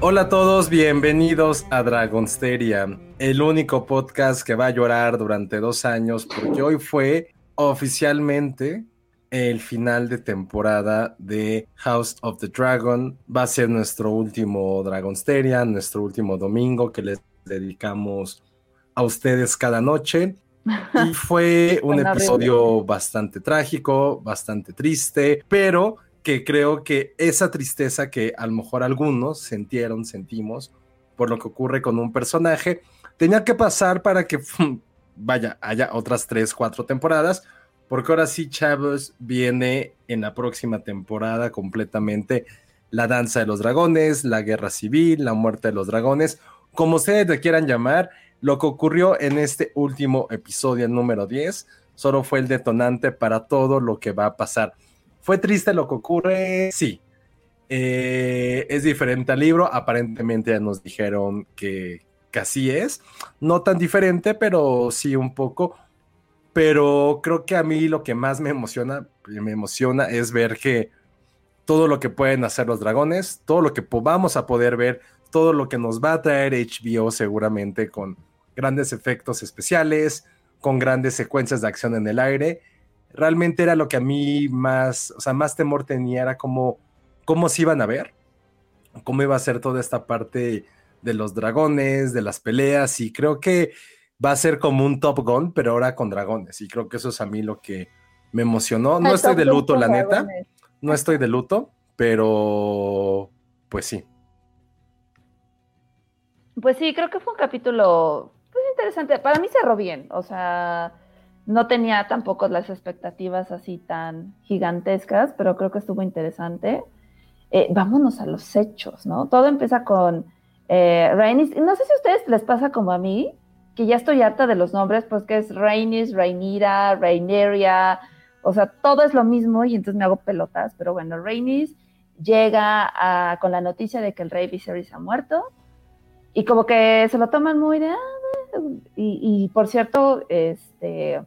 Hola a todos, bienvenidos a Dragonsteria, el único podcast que va a llorar durante dos años porque hoy fue oficialmente el final de temporada de House of the Dragon. Va a ser nuestro último Dragonsteria, nuestro último domingo que les dedicamos a ustedes cada noche. Y fue un episodio bastante trágico, bastante triste, pero que creo que esa tristeza que a lo mejor algunos sintieron, sentimos, por lo que ocurre con un personaje, tenía que pasar para que, vaya, haya otras tres, cuatro temporadas, porque ahora sí, chavos, viene en la próxima temporada completamente la danza de los dragones, la guerra civil, la muerte de los dragones, como ustedes le quieran llamar, lo que ocurrió en este último episodio número 10 solo fue el detonante para todo lo que va a pasar. ¿Fue triste lo que ocurre? Sí. Eh, es diferente al libro. Aparentemente ya nos dijeron que, que así es. No tan diferente, pero sí un poco. Pero creo que a mí lo que más me emociona, me emociona es ver que todo lo que pueden hacer los dragones, todo lo que vamos a poder ver, todo lo que nos va a traer HBO seguramente con grandes efectos especiales, con grandes secuencias de acción en el aire realmente era lo que a mí más, o sea, más temor tenía, era como cómo se iban a ver, cómo iba a ser toda esta parte de los dragones, de las peleas, y creo que va a ser como un Top Gun, pero ahora con dragones, y creo que eso es a mí lo que me emocionó. No Ay, estoy de luto, la neta, no estoy de luto, pero pues sí. Pues sí, creo que fue un capítulo pues, interesante. Para mí cerró bien, o sea, no tenía tampoco las expectativas así tan gigantescas, pero creo que estuvo interesante. Eh, vámonos a los hechos, ¿no? Todo empieza con eh, Rhaenys. No sé si a ustedes les pasa como a mí, que ya estoy harta de los nombres, pues que es Rhaenys, Rhaenyra, Rhaenyra, o sea, todo es lo mismo y entonces me hago pelotas, pero bueno, Rhaenys llega con la noticia de que el rey Viserys ha muerto y como que se lo toman muy de... "Ah, eh", y, y, por cierto, este,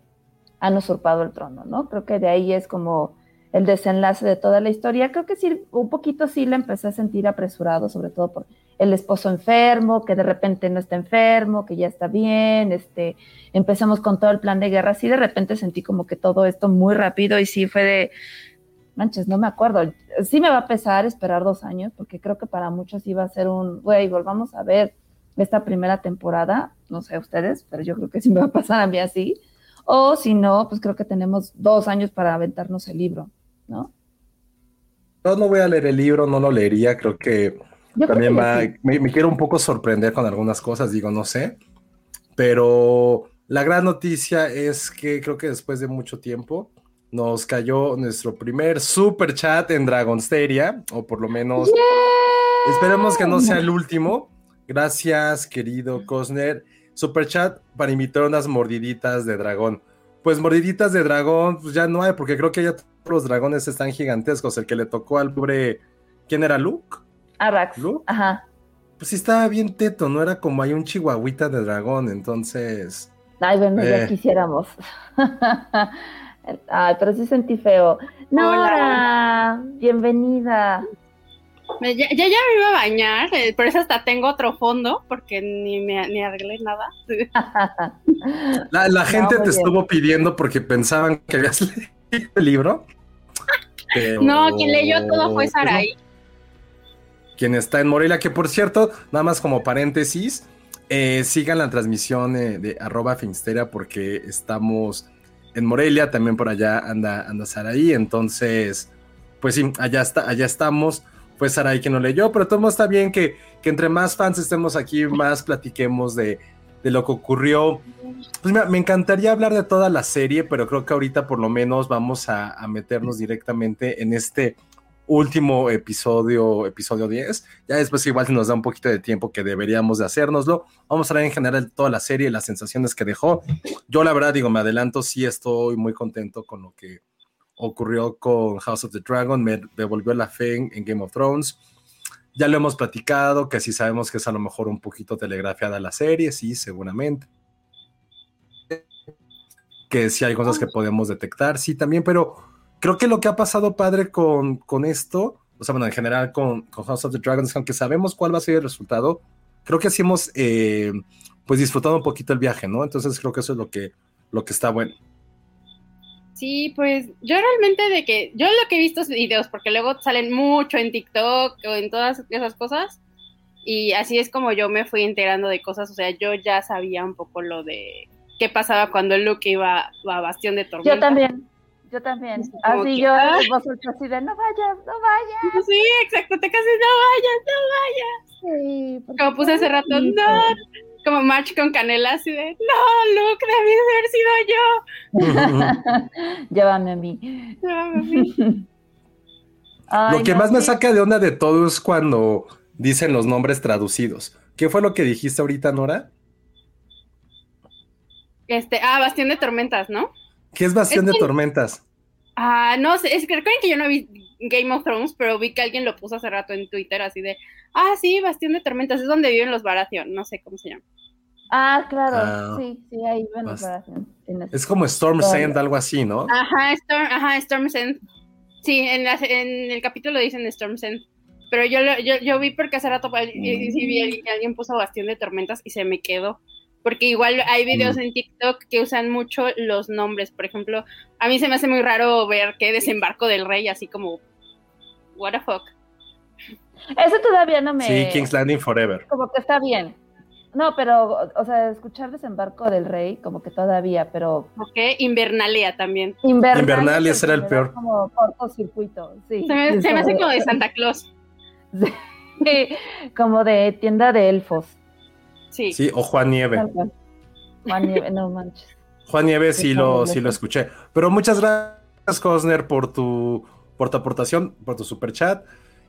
han usurpado el trono, ¿no? Creo que de ahí es como el desenlace de toda la historia. Creo que sí, un poquito sí la empecé a sentir apresurado, sobre todo por el esposo enfermo, que de repente no está enfermo, que ya está bien, este, empezamos con todo el plan de guerra, sí de repente sentí como que todo esto muy rápido y sí fue de, manches, no me acuerdo, sí me va a pesar esperar dos años, porque creo que para muchos iba a ser un, güey, volvamos a ver esta primera temporada, no sé ustedes, pero yo creo que sí me va a pasar a mí así, o si no, pues creo que tenemos dos años para aventarnos el libro, ¿no? Yo no voy a leer el libro, no lo leería, creo que Yo creo también que va, sí. me, me quiero un poco sorprender con algunas cosas, digo, no sé, pero la gran noticia es que creo que después de mucho tiempo nos cayó nuestro primer super chat en Dragonsteria, o por lo menos esperemos que no sea el último. Gracias, querido Cosner. Super chat para invitar unas mordiditas de dragón. Pues mordiditas de dragón, pues ya no hay, porque creo que ya todos los dragones están gigantescos. El que le tocó al pobre, ¿quién era Luke? Arrax, ¿Luke? ajá. Pues sí estaba bien teto, no era como hay un chihuahuita de dragón, entonces. Ay, bueno, ya Eh. quisiéramos. Ay, pero sí sentí feo. Nora, bienvenida. Ya, ya, ya me iba a bañar, eh, por eso hasta tengo otro fondo, porque ni me ni arreglé nada. La, la gente te bien. estuvo pidiendo porque pensaban que habías leído el libro. pero- No, quien leyó todo fue Saraí. Quien está en Morelia, que por cierto, nada más como paréntesis, eh, sigan la transmisión eh, de arroba Finsteria porque estamos en Morelia, también por allá anda, anda Saraí, entonces, pues sí, allá, está, allá estamos. Fue Saraí quien lo leyó, pero todo está bien que, que entre más fans estemos aquí, más platiquemos de, de lo que ocurrió. Pues mira, me encantaría hablar de toda la serie, pero creo que ahorita por lo menos vamos a, meternos directamente en este último episodio, episodio 10. Ya después igual se nos da un poquito de tiempo que deberíamos de hacérnoslo. Vamos a hablar en general toda la serie, las sensaciones que dejó. Yo la verdad digo, me adelanto, sí estoy muy contento con lo que ocurrió con House of the Dragon, me devolvió la fe en, Game of Thrones. Ya lo hemos platicado, que sí sabemos que es a lo mejor un poquito telegrafiada la serie, sí, seguramente. Que sí hay cosas que podemos detectar, sí, también, pero creo que lo que ha pasado padre con, con esto, o sea, bueno, en general con, con House of the Dragon, es que aunque sabemos cuál va a ser el resultado, creo que sí hemos, eh, pues, disfrutado un poquito el viaje, ¿no? Entonces creo que eso es lo que, lo que está bueno. Sí, pues yo realmente de que, yo lo que he visto es videos, porque luego salen mucho en TikTok o en todas esas cosas, y así es como yo me fui enterando de cosas, o sea, yo ya sabía un poco lo de qué pasaba cuando Luke iba a Bastión de Tormenta. Yo también, yo también. Así que, yo, ah. vosotros así de, no vayas, no vayas. Sí, exacto, te casi no vayas, no vayas. Sí, Como puse hace rato, no, como March con Canela, así de, no, Luke, debí de haber sido yo. Llévame a mí. No, Ay, lo que no, más me saca de onda de todo es cuando dicen los nombres traducidos. ¿Qué fue lo que dijiste ahorita, Nora? Este, ah, Bastión de Tormentas, ¿no? ¿Qué es Bastión Es de que- Tormentas? Ah, no sé, es que recuerden que yo no vi Game of Thrones, pero vi que alguien lo puso hace rato en Twitter así de, ah, sí, Bastión de Tormentas, es donde viven los Baratheon, no sé cómo se llama. Ah, claro, Ah, sí, sí, ahí tienes- Es como Storm. Sand, algo así, ¿no? Ajá, Storm, ajá, Storm's End. Sí, en, la- en el capítulo dicen Storm's End. Pero yo, lo- yo, yo vi porque hace rato y- sí vi alguien- que alguien puso Bastión de Tormentas y se me quedó. Porque igual hay videos Mm. en TikTok que usan mucho los nombres. Por ejemplo, a mí se me hace muy raro ver que desembarco del rey, así como, what the fuck. Ese todavía no me... Sí, King's Landing Forever. Como que está bien. No, pero, o sea, escuchar Desembarco del Rey, como que todavía, pero Ok, Invernalia también. Invernalia, Invernalia será el peor. Como cortocircuito, sí. Se me, se me hace como de Santa Claus. Sí, como de tienda de elfos. Sí. Sí, o Juan Nieve. Juan Nieve, no manches. Juan Nieves sí Sí, lo, sí lo escuché. Pero muchas gracias, Cosner, por tu, por tu aportación, por tu super chat.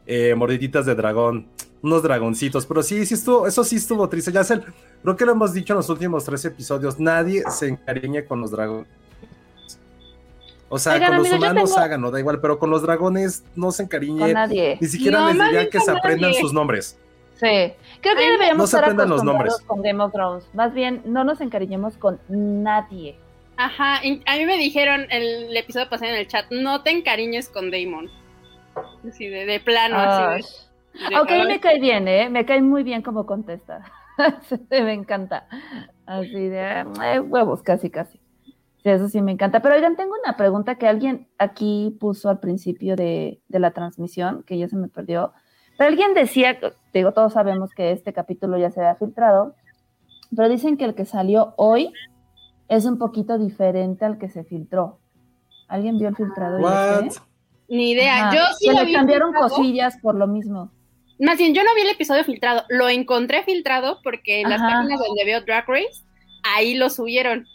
Eh, mordiditas de dragón, unos dragoncitos. Pero sí, sí estuvo, eso sí estuvo triste. Ya sé, creo que lo hemos dicho en los últimos tres episodios. Nadie se encariña con los dragones. O sea, Oigan, con los amigos, humanos tengo- háganlo, da igual, pero con los dragones no se Con encariñen. nadie. Ni siquiera No, les diría que se aprendan nadie. sus nombres. Sí. Creo que Ay, deberíamos no se estar aprendan los nombres. con Game of Thrones. Más bien, no nos encariñemos con nadie. Ajá, a mí me dijeron el, episodio pasado en el chat, no te encariñes con Damon. Así de, de plano, así de. Aunque a mí ay, me cae bien, ¿eh? Me cae muy bien como contesta. Me encanta. Así de eh, huevos, casi, casi. Sí, eso sí me encanta. Pero oigan, tengo una pregunta que alguien aquí puso al principio de, de la transmisión, que ya se me perdió. Pero alguien decía, digo, todos sabemos que este capítulo ya se había filtrado, pero dicen que el que salió hoy es un poquito diferente al que se filtró. ¿Alguien vio el filtrado? Ni idea. Ajá. Yo sí lo le vi cambiaron filtrado. cosillas por lo mismo. Más bien, yo no vi el episodio filtrado, lo encontré filtrado porque en las Ajá. páginas donde veo Drag Race, ahí lo subieron.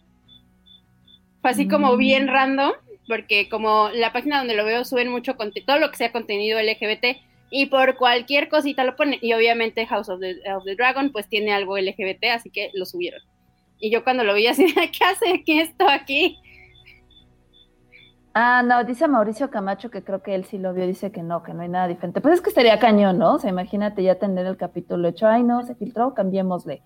Fue así como Mm. bien random, porque como la página donde lo veo suben mucho todo lo que sea contenido LGBT y por cualquier cosita lo ponen. Y obviamente House of the, of the Dragon pues tiene algo LGBT, así que lo subieron. Y yo cuando lo vi así, ¿qué hace aquí esto aquí? Ah, no, dice Mauricio Camacho que creo que él sí lo vio, dice que no, que no hay nada diferente. Pues es que estaría cañón, ¿no? O sea, imagínate ya tener el capítulo hecho, ay no, se filtró, cambiémosle.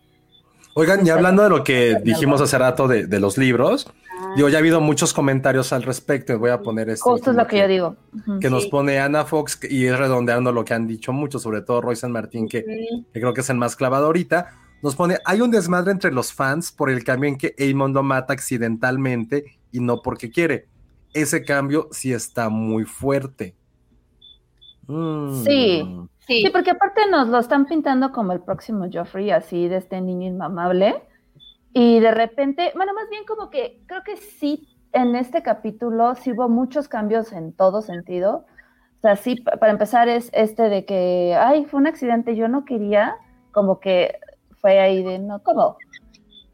Oigan, y hablando de lo que dijimos hace rato de, de los libros, digo, ya ha habido muchos comentarios al respecto. Voy a poner este. Justo es lo que, yo digo. Que nos pone Ana Fox y es redondeando lo que han dicho mucho, sobre todo Roy San Martín, que, que creo que es el más clavado ahorita. Nos pone, hay un desmadre entre los fans por el cambio en que Aemon lo mata accidentalmente y no porque quiere. Ese cambio sí está muy fuerte. Mm. Sí, sí, porque aparte nos lo están pintando como el próximo Joffrey, así de este niño inmamable. Y de repente, bueno, más bien como que creo que sí, en este capítulo sí hubo muchos cambios en todo sentido. O sea, sí, para empezar es este de que, ay, fue un accidente, yo no quería, como que fue ahí de, no, ¿cómo?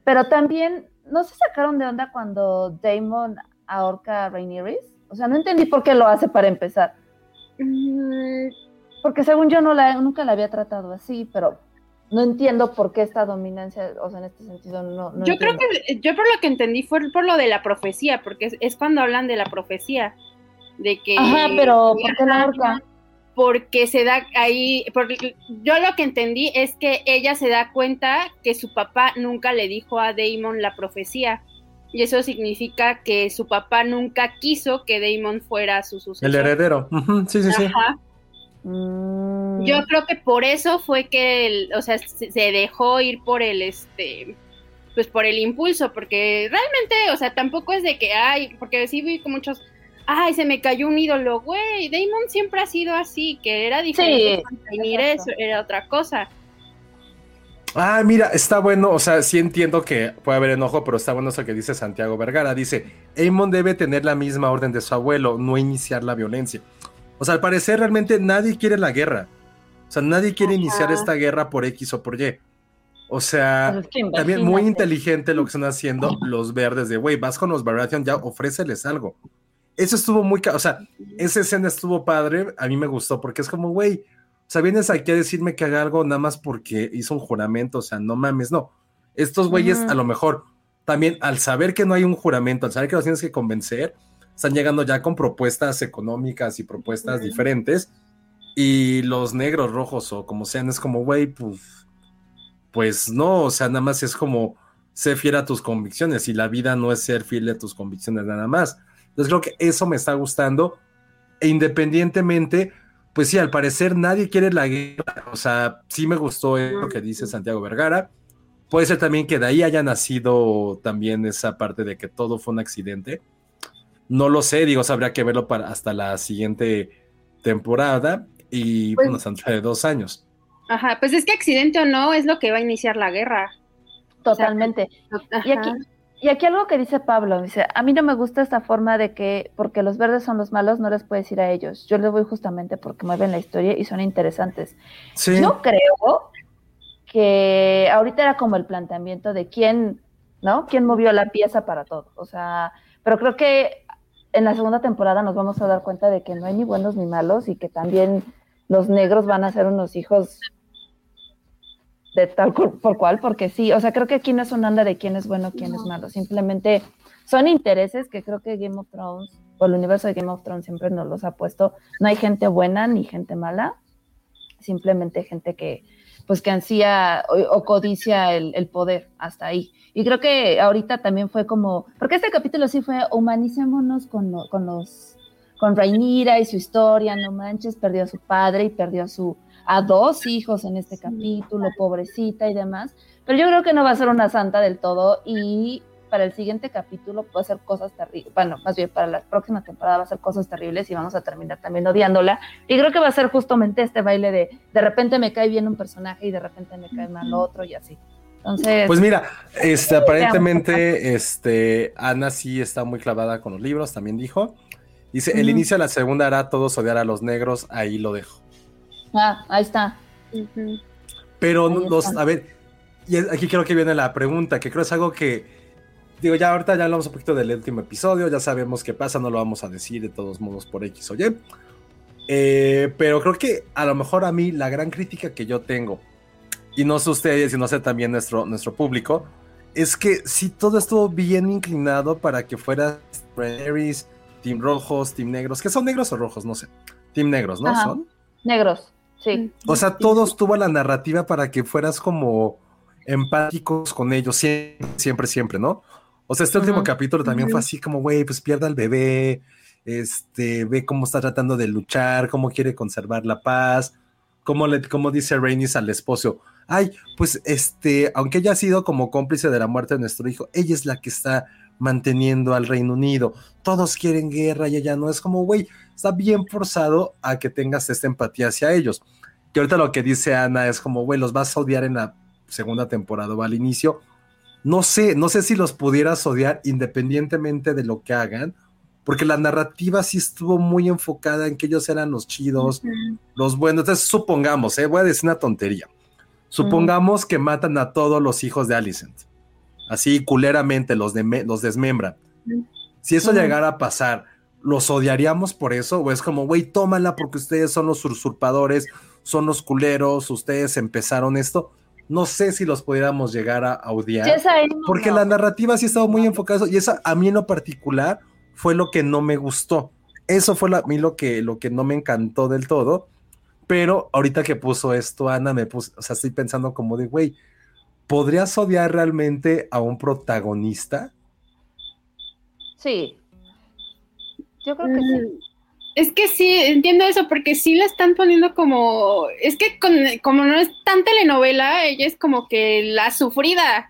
Pero también, ¿no se sacaron de onda cuando Damon ahorca a Rhaenyra? O sea, no entendí por qué lo hace para empezar. Mm, Porque según yo no la, nunca la había tratado así, pero no entiendo por qué esta dominancia, o sea, en este sentido no. no yo creo que, yo por lo que entendí fue por lo de la profecía, porque es, es cuando hablan de la profecía, de que... Ajá, pero ¿por qué la ahorca? Porque se da ahí, porque yo lo que entendí es que ella se da cuenta que su papá nunca le dijo a Damon la profecía. Y eso significa que su papá nunca quiso que Damon fuera su sucesor. El heredero. Sí, sí, sí. Ajá. Mm, Yo creo que por eso fue que, el- o sea, se dejó ir por el, este, pues por el impulso, porque realmente, o sea, tampoco es de que, ay, porque sí vi con muchos, ay, se me cayó un ídolo, güey, Damon siempre ha sido así, que era diferente, Sí, eso era otra cosa. Ah, mira, está bueno, o sea, sí entiendo que puede haber enojo, pero está bueno eso que dice Santiago Vergara. Dice, Aemon debe tener la misma orden de su abuelo, no iniciar la violencia. O sea, al parecer realmente nadie quiere la guerra. O sea, nadie quiere Ajá. iniciar esta guerra por X o por Y. O sea, es que también muy inteligente lo que están haciendo los verdes de, güey, vas con los Baratheon, ya ofréceles algo. Eso estuvo muy, o sea, esa escena estuvo padre, a mí me gustó, porque es como, güey, o sea, vienes aquí a decirme que haga algo nada más porque hizo un juramento, o sea, no mames, no. Estos güeyes a lo mejor también al saber que no hay un juramento, al saber que los tienes que convencer, están llegando ya con propuestas económicas y propuestas diferentes. Y los negros, rojos o como sean, es como, güey, pues, pues no, o sea, nada más es como ser fiel a tus convicciones y la vida no es ser fiel a tus convicciones nada más. Entonces creo que eso me está gustando e independientemente, pues sí, al parecer nadie quiere la guerra, o sea, sí me gustó lo que dice Santiago Vergara. Puede ser también que de ahí haya nacido también esa parte de que todo fue un accidente. No lo sé, digo, habría que verlo para hasta la siguiente temporada y Pues- bueno, hasta de dos años. Ajá, pues es que accidente o no es lo que va a iniciar la guerra. Totalmente. Ajá. y aquí algo que dice Pablo, dice, a mí no me gusta esta forma de que porque los verdes son los malos, no les puedes ir a ellos. Yo les voy justamente porque mueven la historia y son interesantes. Sí, Yo creo que ahorita era como el planteamiento de quién, ¿no? ¿Quién movió la pieza para todo? O sea, pero creo que en la segunda temporada nos vamos a dar cuenta de que no hay ni buenos ni malos y que también los negros van a ser unos hijos de tal por cual, porque sí, o sea, creo que aquí no es un anda de quién es bueno, quién es malo, simplemente son intereses que creo que Game of Thrones, o el universo de Game of Thrones siempre nos los ha puesto, no hay gente buena ni gente mala, simplemente gente que pues que ansía o, o codicia el, el poder hasta ahí. Y creo que ahorita también fue como, porque este capítulo sí fue humanicémonos con, lo- con los con Rhaenyra y su historia, no manches, perdió a su padre y perdió a su a dos hijos en este capítulo, pobrecita y demás. Pero yo creo que no va a ser una santa del todo y para el siguiente capítulo a ser cosas terribles. Bueno, más bien para la próxima temporada va a ser cosas terribles y vamos a terminar también odiándola. Y creo que va a ser justamente este baile de de repente me cae bien un personaje y de repente me cae mal otro y así. Entonces, Pues mira, este, aparentemente, este, Ana sí está muy clavada con los libros, también dijo. Dice, el inicio de la segunda hará todos odiar a los negros, ahí lo dejo. Ah, ahí está. Pero Ahí está. a ver, y aquí creo que viene la pregunta, que creo es algo que, digo, ya ahorita ya hablamos un poquito del último episodio, ya sabemos qué pasa, no lo vamos a decir de todos modos por X o Y. Eh, pero creo que a lo mejor a mí la gran crítica que yo tengo, y no sé ustedes y no sé también nuestro, nuestro público, es que si todo estuvo bien inclinado para que fuera Team Rojos, Team Negros, que son negros o rojos, no sé, Team Negros, ¿no? Ajá. Son. Negros, sí. O sea, todos tuvo la narrativa para que fueras como empáticos con ellos, siempre, siempre, siempre, ¿no? O sea, este último capítulo también fue así como, güey, pues pierda al bebé, este, ve cómo está tratando de luchar, cómo quiere conservar la paz, cómo, le, cómo dice Rainis al esposo, ay, pues este, aunque ella ha sido como cómplice de la muerte de nuestro hijo, ella es la que está manteniendo al Reino Unido, todos quieren guerra y ella no, es como, güey, está bien forzado a que tengas esta empatía hacia ellos. Que ahorita lo que dice Ana es como, güey, los vas a odiar en la segunda temporada o al inicio, no sé, no sé si los pudieras odiar independientemente de lo que hagan, porque la narrativa sí estuvo muy enfocada en que ellos eran los chidos, los buenos. Entonces, supongamos, eh, voy a decir una tontería. Supongamos que matan a todos los hijos de Alicent. Así culeramente los, de los desmembran. Si eso llegara a pasar, ¿los odiaríamos por eso? ¿O es como, güey, tómala porque ustedes son los usurpadores, son los culeros, ustedes empezaron esto? no sé si los pudiéramos llegar a, odiar. porque la narrativa sí estaba muy enfocada y eso a mí en lo particular fue lo que no me gustó. Eso fue a mí lo que, lo que no me encantó del todo. Pero ahorita que puso esto, Ana, me puso, o sea, estoy pensando como de, güey, ¿podrías odiar realmente a un protagonista? Sí. Yo creo que sí. Mm, es que sí, entiendo eso, porque sí la están poniendo como, es que como no es tan telenovela, ella es como que la sufrida.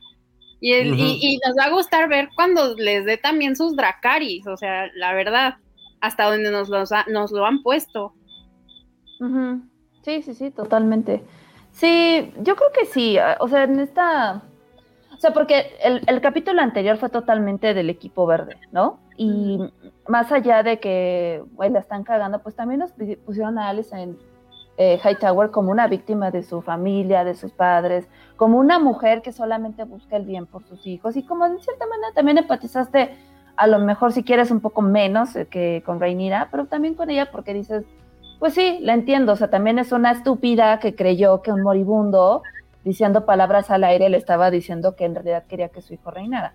Y, y, nos va a gustar ver cuando les dé también sus Dracaris, o sea, la verdad, hasta donde nos, nos lo han puesto. Sí, sí, sí, totalmente. Sí, yo creo que sí, o sea, en esta... O sea, porque el, el capítulo anterior fue totalmente del equipo verde, ¿no? Y más allá de que, bueno, la están cagando, pues también nos pusieron a Alice en eh, Hightower como una víctima de su familia, de sus padres, como una mujer que solamente busca el bien por sus hijos y como de cierta manera también empatizaste a lo mejor si quieres un poco menos eh, que con Reinira, pero también con ella porque dices, pues sí, la entiendo, o sea, también es una estúpida que creyó que un moribundo diciendo palabras al aire le estaba diciendo que en realidad quería que su hijo reinara.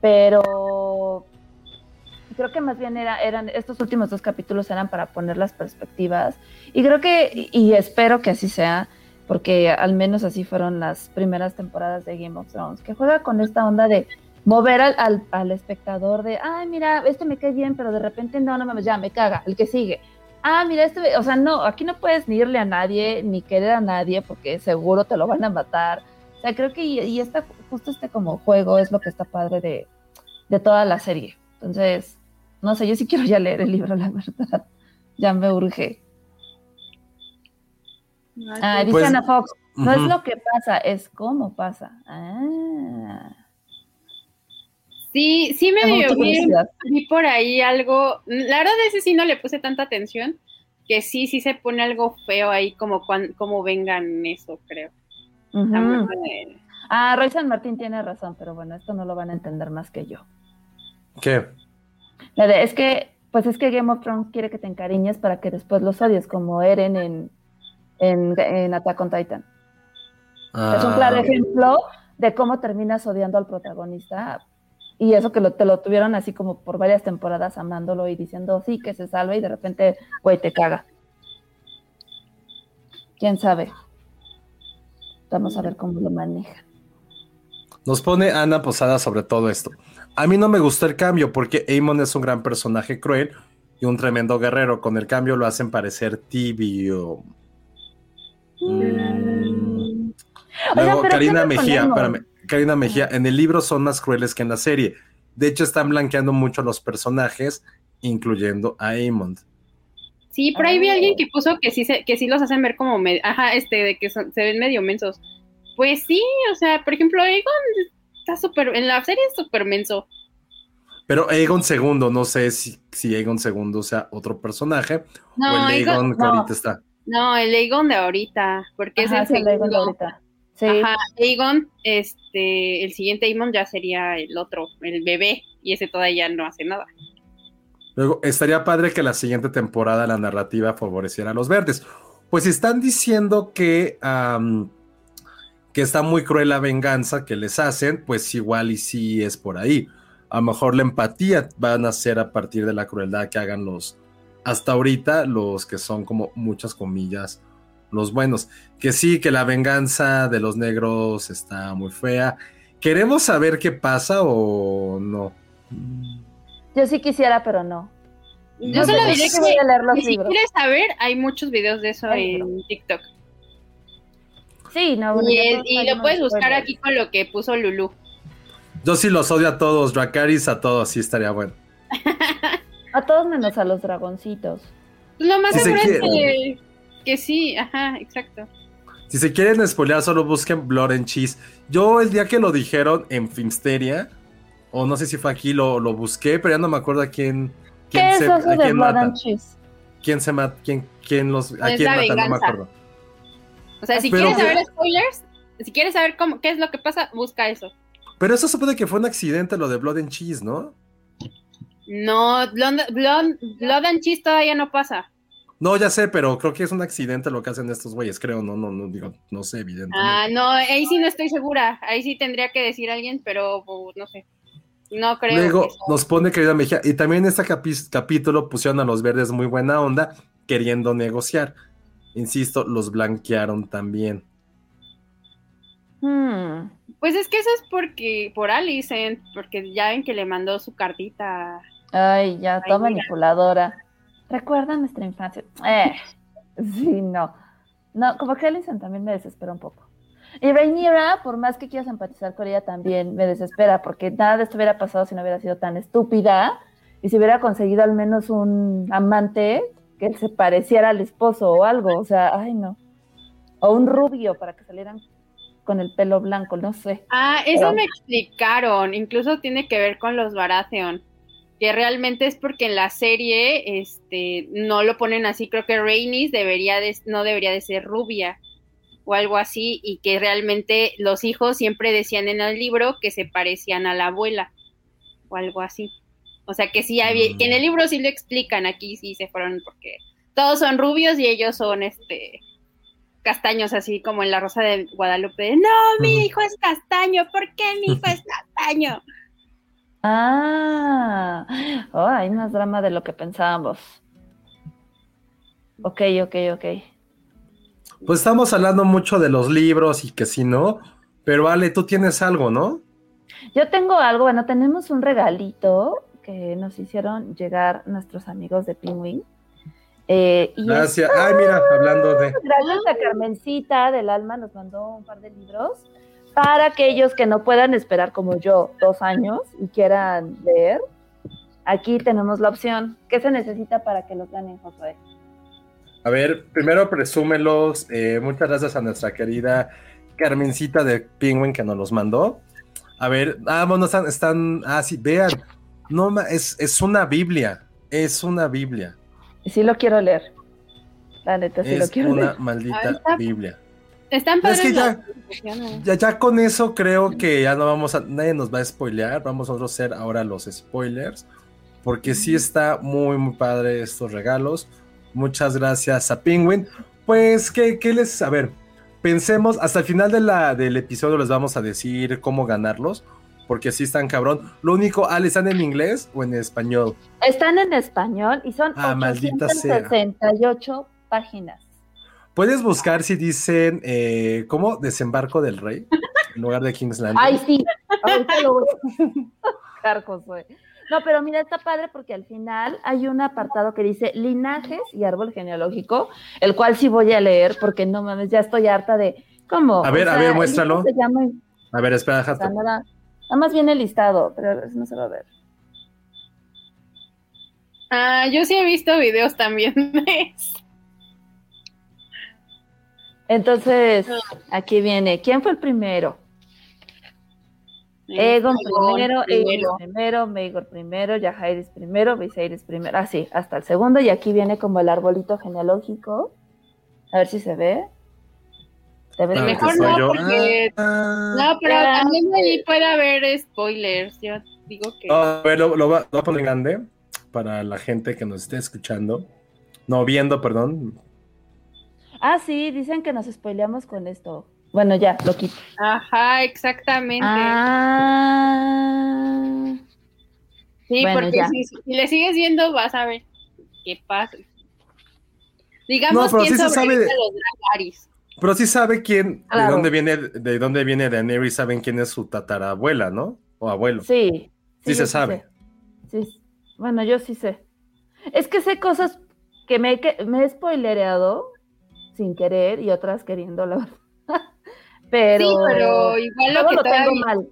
Pero creo que más bien era, eran, estos últimos dos capítulos eran para poner las perspectivas. Y creo que, y espero que así sea, porque al menos así fueron las primeras temporadas de Game of Thrones, que juega con esta onda de mover al, al, espectador de, ay, mira, este me cae bien, pero de repente no, no me, ya me caga, el que sigue. Ah, mira, este, o sea, no, aquí no puedes ni irle a nadie, ni querer a nadie, porque seguro te lo van a matar. O sea, creo que y, y esta, justo este como juego es lo que está padre de, de toda la serie. Entonces, no sé, yo sí quiero ya leer el libro, la verdad. Ya me urge. Ah, dice pues, Ana Fox, no es lo que pasa, es cómo pasa. Ah. Sí, sí me dio bien. Vi por ahí algo. La verdad, ese sí no le puse tanta atención. Que sí, sí se pone algo feo ahí, como como vengan eso, creo. Ah, Roy San Martín tiene razón, pero bueno, esto no lo van a entender más que yo. ¿Qué? Es que, pues es que Game of Thrones quiere que te encariñes para que después los odies, como Eren en, en, Attack on Titan. es un ah, claro ejemplo de cómo terminas odiando al protagonista. Y eso que te lo tuvieron así como por varias temporadas amándolo y diciendo sí, que se salve y de repente, güey, te caga. ¿Quién sabe? Vamos a ver cómo lo maneja. Nos pone Ana Posada sobre todo esto. A mí no me gustó el cambio porque Aemon es un gran personaje cruel y un tremendo guerrero. Con el cambio lo hacen parecer tibio. Mm. Luego, Karina Mejía, espérame, Karina Mejía, en el libro son más crueles que en la serie. De hecho, están blanqueando mucho los personajes, incluyendo a Aemon. Sí, por ahí vi a alguien que puso que sí, que sí los hacen ver como, ajá, este, de que se ven medio mensos. Pues sí, o sea, por ejemplo, Aegon está súper, en la serie es súper menso. Pero Aegon segundo, no sé si, si Aegon segundo sea otro personaje no, o el Aegon, que ahorita está. No, el Aegon de ahorita, porque es el segundo. de ahorita. Sí. Ajá, Aegon, este, el siguiente Aegon ya sería el otro, el bebé, y ese todavía no hace nada. Luego, estaría padre que la siguiente temporada la narrativa favoreciera a los verdes. Pues están diciendo que que está muy cruel la venganza que les hacen, pues igual y sí es por ahí. A lo mejor la empatía van a ser a partir de la crueldad que hagan los, hasta ahorita, los que son como muchas comillas, los buenos. Que sí, que la venganza de los negros está muy fea. ¿Queremos saber qué pasa o no? Yo sí quisiera, pero no. Yo No, solo diré sí voy a leer los que si libros. quieres saber, hay muchos videos de eso en TikTok. Sí, no. bueno, Y, lo puedes buscar spoilers. aquí con lo que puso Lulu. Yo sí los odio a todos, Dracaris a todos, sí estaría bueno. A todos menos a los dragoncitos. Pues Lo más Si se seguro es que, que sí, ajá, exacto. Si se quieren spoilear, solo busquen Blood and Cheese. Yo el día que lo dijeron en Filmsteria, o no sé si fue aquí, lo, lo busqué, pero ya no me acuerdo a quién, ¿Qué quién es se, eso a de quién Blood matan. and Cheese? ¿Quién se mata? ¿Quién, quién los, a Es quién la matan? No me acuerdo. O sea, si Pero quieres que- saber spoilers, si quieres saber cómo, qué es lo que pasa, busca eso. Pero eso supone que fue un accidente lo de Blood and Cheese, ¿no? No, Blood, Blood- Blood and Cheese todavía no pasa. No, ya sé, pero creo que es un accidente lo que hacen estos güeyes, creo, no, no, no, digo, no sé, evidentemente. Ah, no, ahí sí no estoy segura. Ahí sí tendría que decir alguien, pero pues, no sé. No creo. Luego que nos pone querida Mejía, y también en este capítulo pusieron a los verdes muy buena onda, queriendo negociar. Insisto, los blanquearon también. Hmm. Pues es que eso es porque por Alicent, porque ya ven que le mandó su cartita. Ay, ya, toda mira. manipuladora. Recuerda nuestra infancia. Eh, sí, no. No, como que Alicent también me desespera un poco. Y Rhaenyra, por más que quieras empatizar con ella, también me desespera, porque nada de esto hubiera pasado si no hubiera sido tan estúpida y si hubiera conseguido al menos un amante que se pareciera al esposo o algo. O sea, ay, no. O un rubio para que salieran con el pelo blanco, no sé. Ah, eso Pero- me explicaron. Incluso tiene que ver con los Baratheon. Que realmente es porque en la serie este, no lo ponen así. Creo que Rhaenys debería de, no debería de ser rubia o algo así. Y que realmente los hijos siempre decían en el libro que se parecían a la abuela o algo así. O sea que sí había, que en el libro sí lo explican. Aquí sí se fueron porque todos son rubios y ellos son este castaños, así como en la Rosa de Guadalupe. No, mi hijo es castaño. ¿Por qué mi hijo es castaño? Ah, oh, hay más drama de lo que pensábamos. Ok, ok, ok. Pues estamos hablando mucho de los libros y que si no, pero Ale, tú tienes algo, ¿no? Yo tengo algo, bueno, tenemos un regalito que nos hicieron llegar nuestros amigos de Penguin. Eh, y es- Gracias. Ay, mira, hablando de... gracias a Carmencita del Alma nos mandó un par de libros para aquellos que no puedan esperar como yo dos años y quieran leer. Aquí tenemos la opción. ¿Qué se necesita para que los ganen, Josué? A ver, primero presúmelos. eh, muchas gracias a nuestra querida Carmencita de Penguin que nos los mandó. A ver, ah, bueno, están, están, ah, sí, vean. No, ma- es, es una Biblia. Es una Biblia. Y sí lo quiero leer. La neta, sí lo es quiero una leer. Ahí maldita está. Biblia. Están Es padres que ya-. Ya, ya con eso creo que ya no vamos a, nadie nos va a spoilear, vamos nosotros a hacer ahora los spoilers, porque sí está muy, muy padre estos regalos. Muchas gracias a Penguin. Pues, ¿qué, qué les, a ver, pensemos, hasta el final de la, del episodio les vamos a decir cómo ganarlos, porque sí están cabrón. Lo único, Ale, ¿están en inglés o en español? Están en español y son Ah, maldita sea. 868 páginas. Puedes buscar si dicen, eh, ¿cómo? Desembarco del Rey, en lugar de King's Landing. Ay, sí. Ahorita lo voy a buscar. No, pero mira, está padre porque al final hay un apartado que dice linajes y árbol genealógico, el cual sí voy a leer porque no mames, ya estoy harta de cómo. A ver, a ver, muéstralo. libro Se llama, A ver, espera, déjate. Nada, más viene listado, pero no se va a ver. Ah, yo sí he visto videos también de eso. Entonces, aquí viene. ¿Quién fue el primero? Egon primero, Aegon primero, Maegor primero, Jaehaerys primero, Viserys primero, así, hasta el segundo, y aquí viene como el arbolito genealógico. A ver si se ve. Mejor no, yo. porque- Ah. No, pero Ah. también ahí puede haber spoilers. Yo digo que. A ver, lo, lo va- lo voy a poner grande para la gente que nos esté escuchando. No, viendo, perdón. Ah, sí, dicen que nos spoileamos con esto. Bueno, ya, lo quito. Ajá, exactamente. Ah. sí, bueno, porque si, si le sigues viendo, vas a ver qué pasa. Digamos No, pero quién sí se sobrevive sabe- a los Dracarys. Pero sí sabe quién, de dónde viene, de dónde viene Daenerys, saben quién es su tatarabuela, ¿no? O abuelo. Sí. Sí se sabe. sé. Sí, bueno, yo sí sé. Es que sé cosas que me, que me he spoilereado sin querer y otras queriendo, la verdad. Pero, Sí, pero igual lo que lo tengo todavía- mal.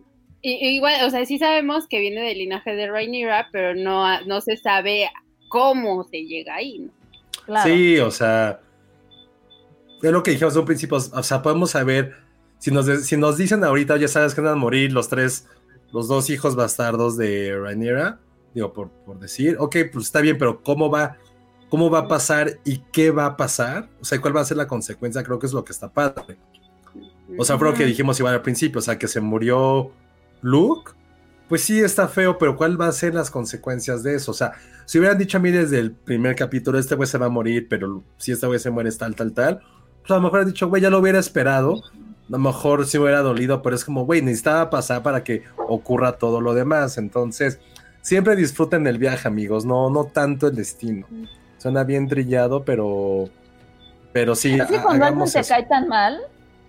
Igual, o sea, sí sabemos que viene del linaje de Rhaenyra, pero no, no se sabe cómo se llega ahí, ¿no? Claro. Sí, o sea, es lo que dijimos en un principio, o sea, podemos saber, si nos, de- si nos dicen ahorita, ya sabes que van a morir los tres, los dos hijos bastardos de Rhaenyra, digo, por, por decir, ok, pues está bien, pero ¿cómo va, ¿cómo va a pasar y qué va a pasar? O sea, ¿cuál va a ser la consecuencia? Creo que es lo que está padre. O sea, fue lo que dijimos igual al principio, o sea, que se murió Luke, pues sí está feo, pero ¿cuál va a ser las consecuencias de eso? O sea, si hubieran dicho a mí desde el primer capítulo, este güey se va a morir, pero si este güey se muere es tal, tal, tal, pues a lo mejor han dicho, güey, ya lo hubiera esperado, a lo mejor sí me hubiera dolido, pero es como, güey, necesitaba pasar para que ocurra todo lo demás, entonces, siempre disfruten el viaje, amigos, no, no tanto el destino. Suena bien trillado, pero, pero sí, Es que cuando alguien te cae tan mal,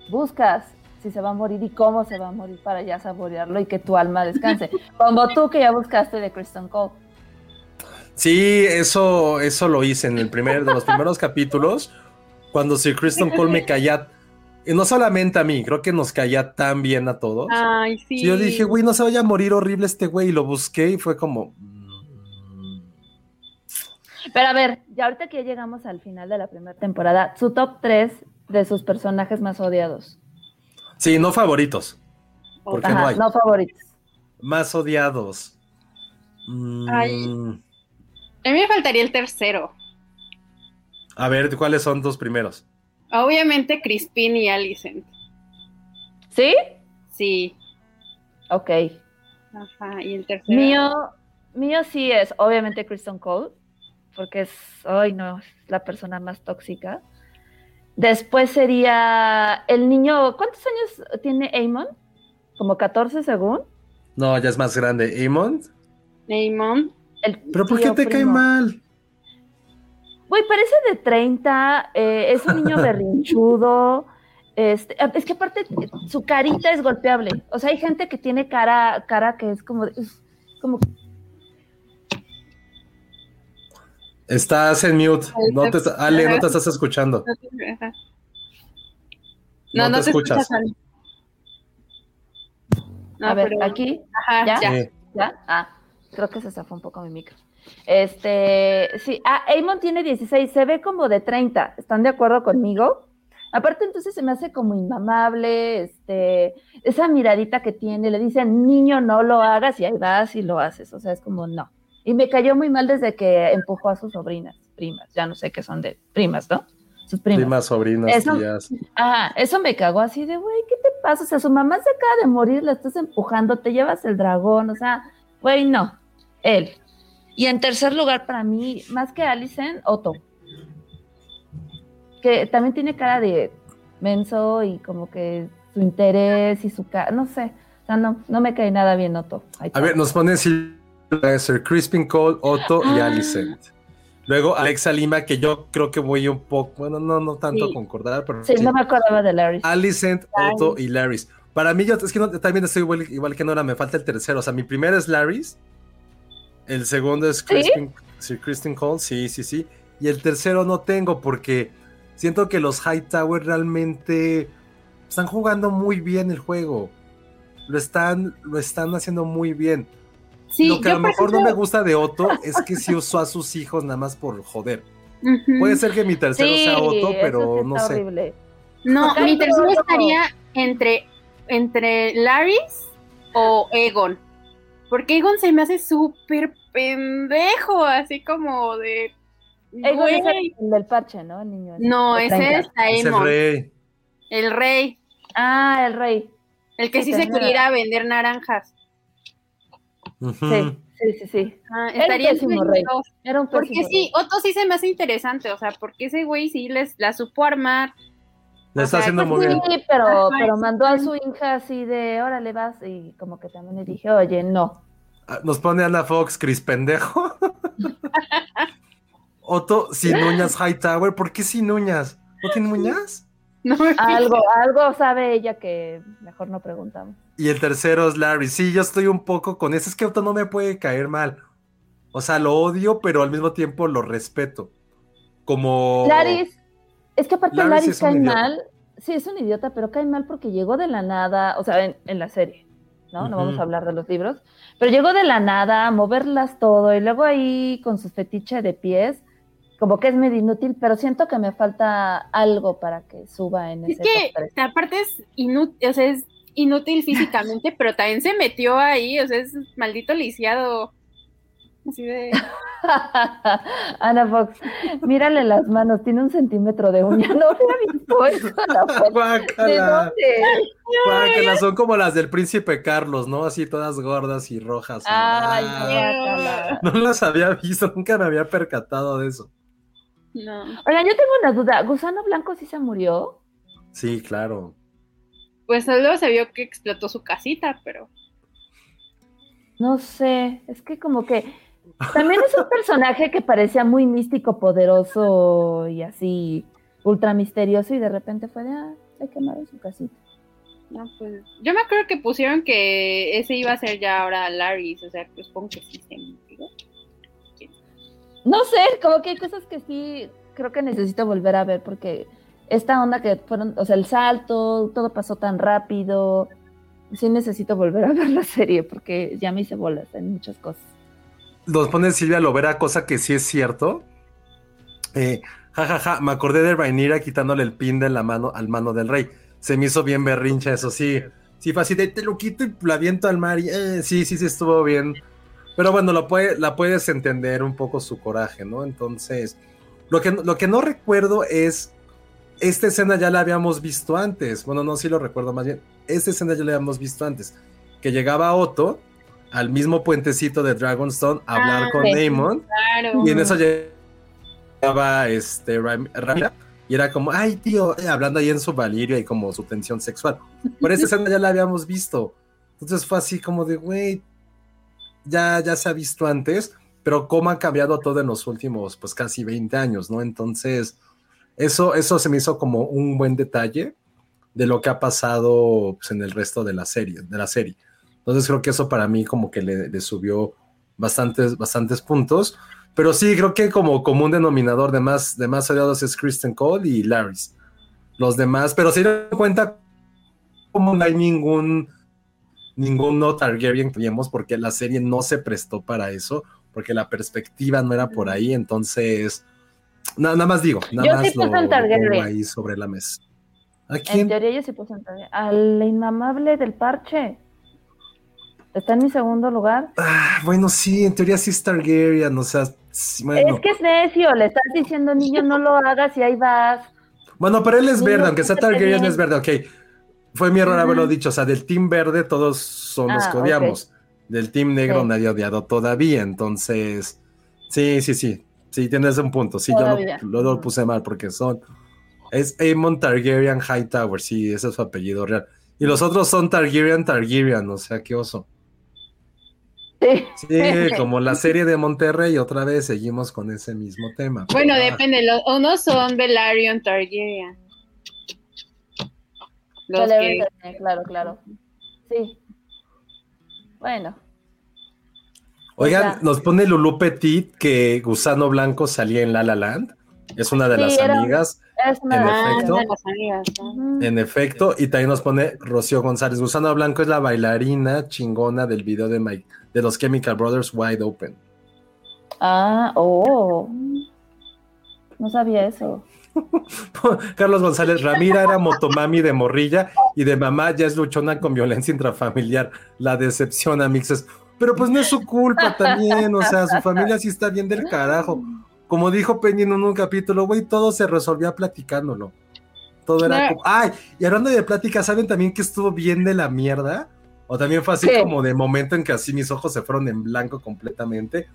buscas si se va a morir y cómo se va a morir para ya saborearlo y que tu alma descanse. Como tú que ya buscaste de Kristen Cole. Sí, eso, eso lo hice en el primer de los primeros capítulos, cuando Sir Kristen Cole me caía, y no solamente a mí, creo que nos caía tan bien a todos. Ay, sí. Yo dije, güey, no se vaya a morir horrible este güey, y lo busqué y fue como. mm, Pero a ver, ya ahorita que ya llegamos al final de la primera temporada, su top 3 de sus personajes más odiados. Sí, no favoritos, porque no Ajá, hay. no favoritos. Más odiados. Mm, Ay. A mí me faltaría el tercero. A ver, ¿cuáles son tus primeros? Obviamente Crispin y Alicent. ¿Sí? Sí. Ok. Ajá. Y el tercero. Mío, mío sí es, obviamente, Kristen Cole, porque es, ay no, es la persona más tóxica. Después sería el niño, ¿cuántos años tiene Amon? Como 14 según. No, ya es más grande. ¿Amon? El ¿Pero por qué te cae mal? Güey, parece de 30, eh, es un niño berrinchudo. Este, es que aparte su carita es golpeable. O sea, hay gente que tiene cara, cara que es como, es como Estás en mute. No te, Ale, no te estás escuchando. Ajá. No, te, escuchas. Ale. No, a ver, pero- aquí, Ajá, ¿ya? ya. Sí. ¿ya? Ah, creo que se zafó un poco mi micro. Este, sí, ah, Amon tiene 16, se ve como de 30, ¿están de acuerdo conmigo? Aparte, entonces se me hace como inmamable, este, esa miradita que tiene, le dicen, niño, no lo hagas, y ahí vas y lo haces, o sea, es como, no. Y me cayó muy mal desde que empujó a sus sobrinas, primas, ya no sé qué son de primas, ¿no? Sus primas. Primas, sobrinas, Eso- tías. Ajá, eso me cagó así de, güey, ¿qué te pasa? O sea, su mamá se acaba de morir, la estás empujando, te llevas el dragón, o sea, güey, no, él. Y en tercer lugar, para mí, más que Alicent, Otto. Que también tiene cara de menso y como que su interés y su cara, no sé, o sea, no, no me cae nada bien Otto. A ver, nos ponen Sir Crispin Cole, Otto y Ah. Alicent. Luego Alexa Lima, que yo creo que voy un poco, bueno, no, no tanto Sí. a concordar, pero Sí, sí. no me acordaba de Larry. Alicent, Otto y Laris. Para mí, yo es que no- también estoy igual, igual que Nora, me falta el tercero. O sea, mi primero es Laris, el segundo es Crispin, Sir Kristen Cole, sí, sí, sí. Y el tercero no tengo porque siento que los Hightower realmente están jugando muy bien el juego. Lo están, lo están haciendo muy bien. Sí, lo que a lo mejor no me gusta de Otto es que sí usó a sus hijos nada más por joder. Puede ser que mi tercero sí, sea Otto, eso pero sí no está sé. horrible. No, mi tercero estaría entre, entre Laris o Egon. Porque Egon se me hace súper pendejo, así como de. Egon es güey. el, el del parche, ¿no? El niño. No, ese 30. es Es el Daemon, rey. el rey, Ah, el rey. el que Sí, sí se quería vender naranjas. Sí, sí, sí, sí. Ah, Era estaría pésimo entre rey. Era un Porque sí. Otto sí se me hace interesante, o sea, porque ese güey sí les la supo armar. Le O está sea, haciendo pues muy bien. Sí, pero, mandó a su hija así de, órale, vas, y como que también le dije, oye, no. Ah, Nos pone Ana Fox, Chris pendejo. Otto sin uñas Hightower. ¿Por qué sin uñas? ¿No tiene uñas? No Algo, algo sabe ella que mejor no preguntamos. Y el tercero es Larry. Sí, yo estoy un poco con eso. Es que Otto no me puede caer mal. O sea, lo odio, pero al mismo tiempo lo respeto. Como. Laris, es que aparte Laris Laris, es un cae mal. Sí, es un idiota, pero cae mal porque llegó de la nada, o sea, en, en la serie, ¿no? No vamos a hablar de los libros, pero llegó de la nada a moverlas todo y luego ahí con su fetiche de pies, como que es medio inútil, pero siento que me falta algo para que suba en Es ese que top tres. aparte es inútil, o sea, es inútil físicamente, pero también se metió ahí, o sea, es maldito lisiado. Así de. Ana Fox, mírale las manos, tiene un centímetro de uña. No había visto eso, Ana Fox. ¿De Guácala. dónde? Guácala, son como las del príncipe Carlos, ¿no? Así todas gordas y rojas. Ay, Ah, no las había visto, nunca me había percatado de eso. No. Oigan, yo tengo una duda. ¿Gusano Blanco sí se murió? Sí, claro. Pues solo se vio que explotó su casita, pero. No sé, es que como que también es un personaje que parecía muy místico, poderoso y así ultra misterioso y de repente fue de, ah, se quemaron su casita. No, pues. Yo me acuerdo que pusieron que ese iba a ser ya ahora Larry, o sea, pues supongo que sí se. No sé, como que hay cosas que sí creo que necesito volver a ver porque esta onda que fueron, o sea, el salto, todo pasó tan rápido. Sí necesito volver a ver la serie porque ya me hice bolas en muchas cosas. Nos pone Silvia Lovera, cosa que sí es cierto. Eh, ja, ja, ja, me acordé de Rhaenyra quitándole el pin de la mano al mano del rey. Se me hizo bien berrincha, eso sí. Sí, fue así de te lo quito y lo aviento al mar. Y, eh, sí, sí, sí, estuvo bien. Pero bueno, lo puede, la puedes entender un poco su coraje, ¿no? Entonces, lo que, lo que no recuerdo es. Esta escena ya la habíamos visto antes. Bueno, no, sí lo recuerdo más bien. Esta escena ya la habíamos visto antes. Que llegaba Otto al mismo puentecito de Dragonstone a hablar Ah, con sí. Daemon. Claro. Y en eso llegaba este Ram- Ramira y era como, ay tío, eh, hablando ahí en su valirio y como su tensión sexual. Pero esa escena ya la habíamos visto. Entonces fue así como de, güey, ya, ya se ha visto antes, pero cómo ha cambiado todo en los últimos, pues casi 20 años, ¿no? Entonces, eso, eso se me hizo como un buen detalle de lo que ha pasado pues, en el resto de la serie, de la serie. Entonces creo que eso para mí como que le, le subió bastantes, bastantes puntos. Pero sí, creo que como común denominador de más, de más odiados es Kristen Cole y Larrys. Los demás, pero se dieron cuenta como no hay ningún ningún no Targaryen que vimos porque la serie no se prestó para eso, porque la perspectiva no era por ahí, entonces na- nada más digo, nada Yo más sí lo, lo ahí sobre la mesa. ¿A En teoría yo sí puse. Al inmamable del parche. Está en mi segundo lugar. Ah, bueno, sí, en teoría sí es Targaryen, o sea, bueno. Es que es necio, le estás diciendo, niño, no lo hagas y ahí vas. Bueno, pero él es verde, no, aunque sea Targaryen es verde, ok. Fue mi error Ujú. haberlo dicho, o sea, del team verde todos son los Ah, que odiamos. Del team negro Sí. nadie ha odiado todavía, entonces, sí, sí, sí, sí, tienes un punto, sí, Todavía. yo lo, lo Ujú. puse mal porque son, es Aemon Targaryen Hightower, sí, ese es su apellido real. Y los otros son Targaryen Targaryen, o sea, qué oso. Sí. Sí, como la serie de Monterrey, otra vez seguimos con ese mismo tema. Bueno, Ah, depende. Los, unos son Velaryon Targaryen. Los que, Targaryen, Claro, claro. Sí. Bueno. Oigan, Ya. nos pone Lulu Petit que Gusano Blanco salía en La La Land. Es una de Sí, las era- amigas, Es una En de ah, las- efecto. de las amigas, ¿no? En efecto. Y también nos pone Rocío González. Gusano Blanco es la bailarina chingona del video de, Mike, de los Chemical Brothers Wide Open. Ah, oh. No sabía eso. Carlos González, Ramira era motomami de morrilla y de mamá ya es luchona con violencia intrafamiliar. La decepción a mixes. Pero pues no es su culpa también, o sea, su familia sí está bien del carajo. Como dijo Penny en un capítulo, güey, todo se resolvía platicándolo. Todo era como, ay, y hablando de plática, ¿saben también que estuvo bien de la mierda? O también fue así como de momento en que así mis ojos se fueron en blanco completamente.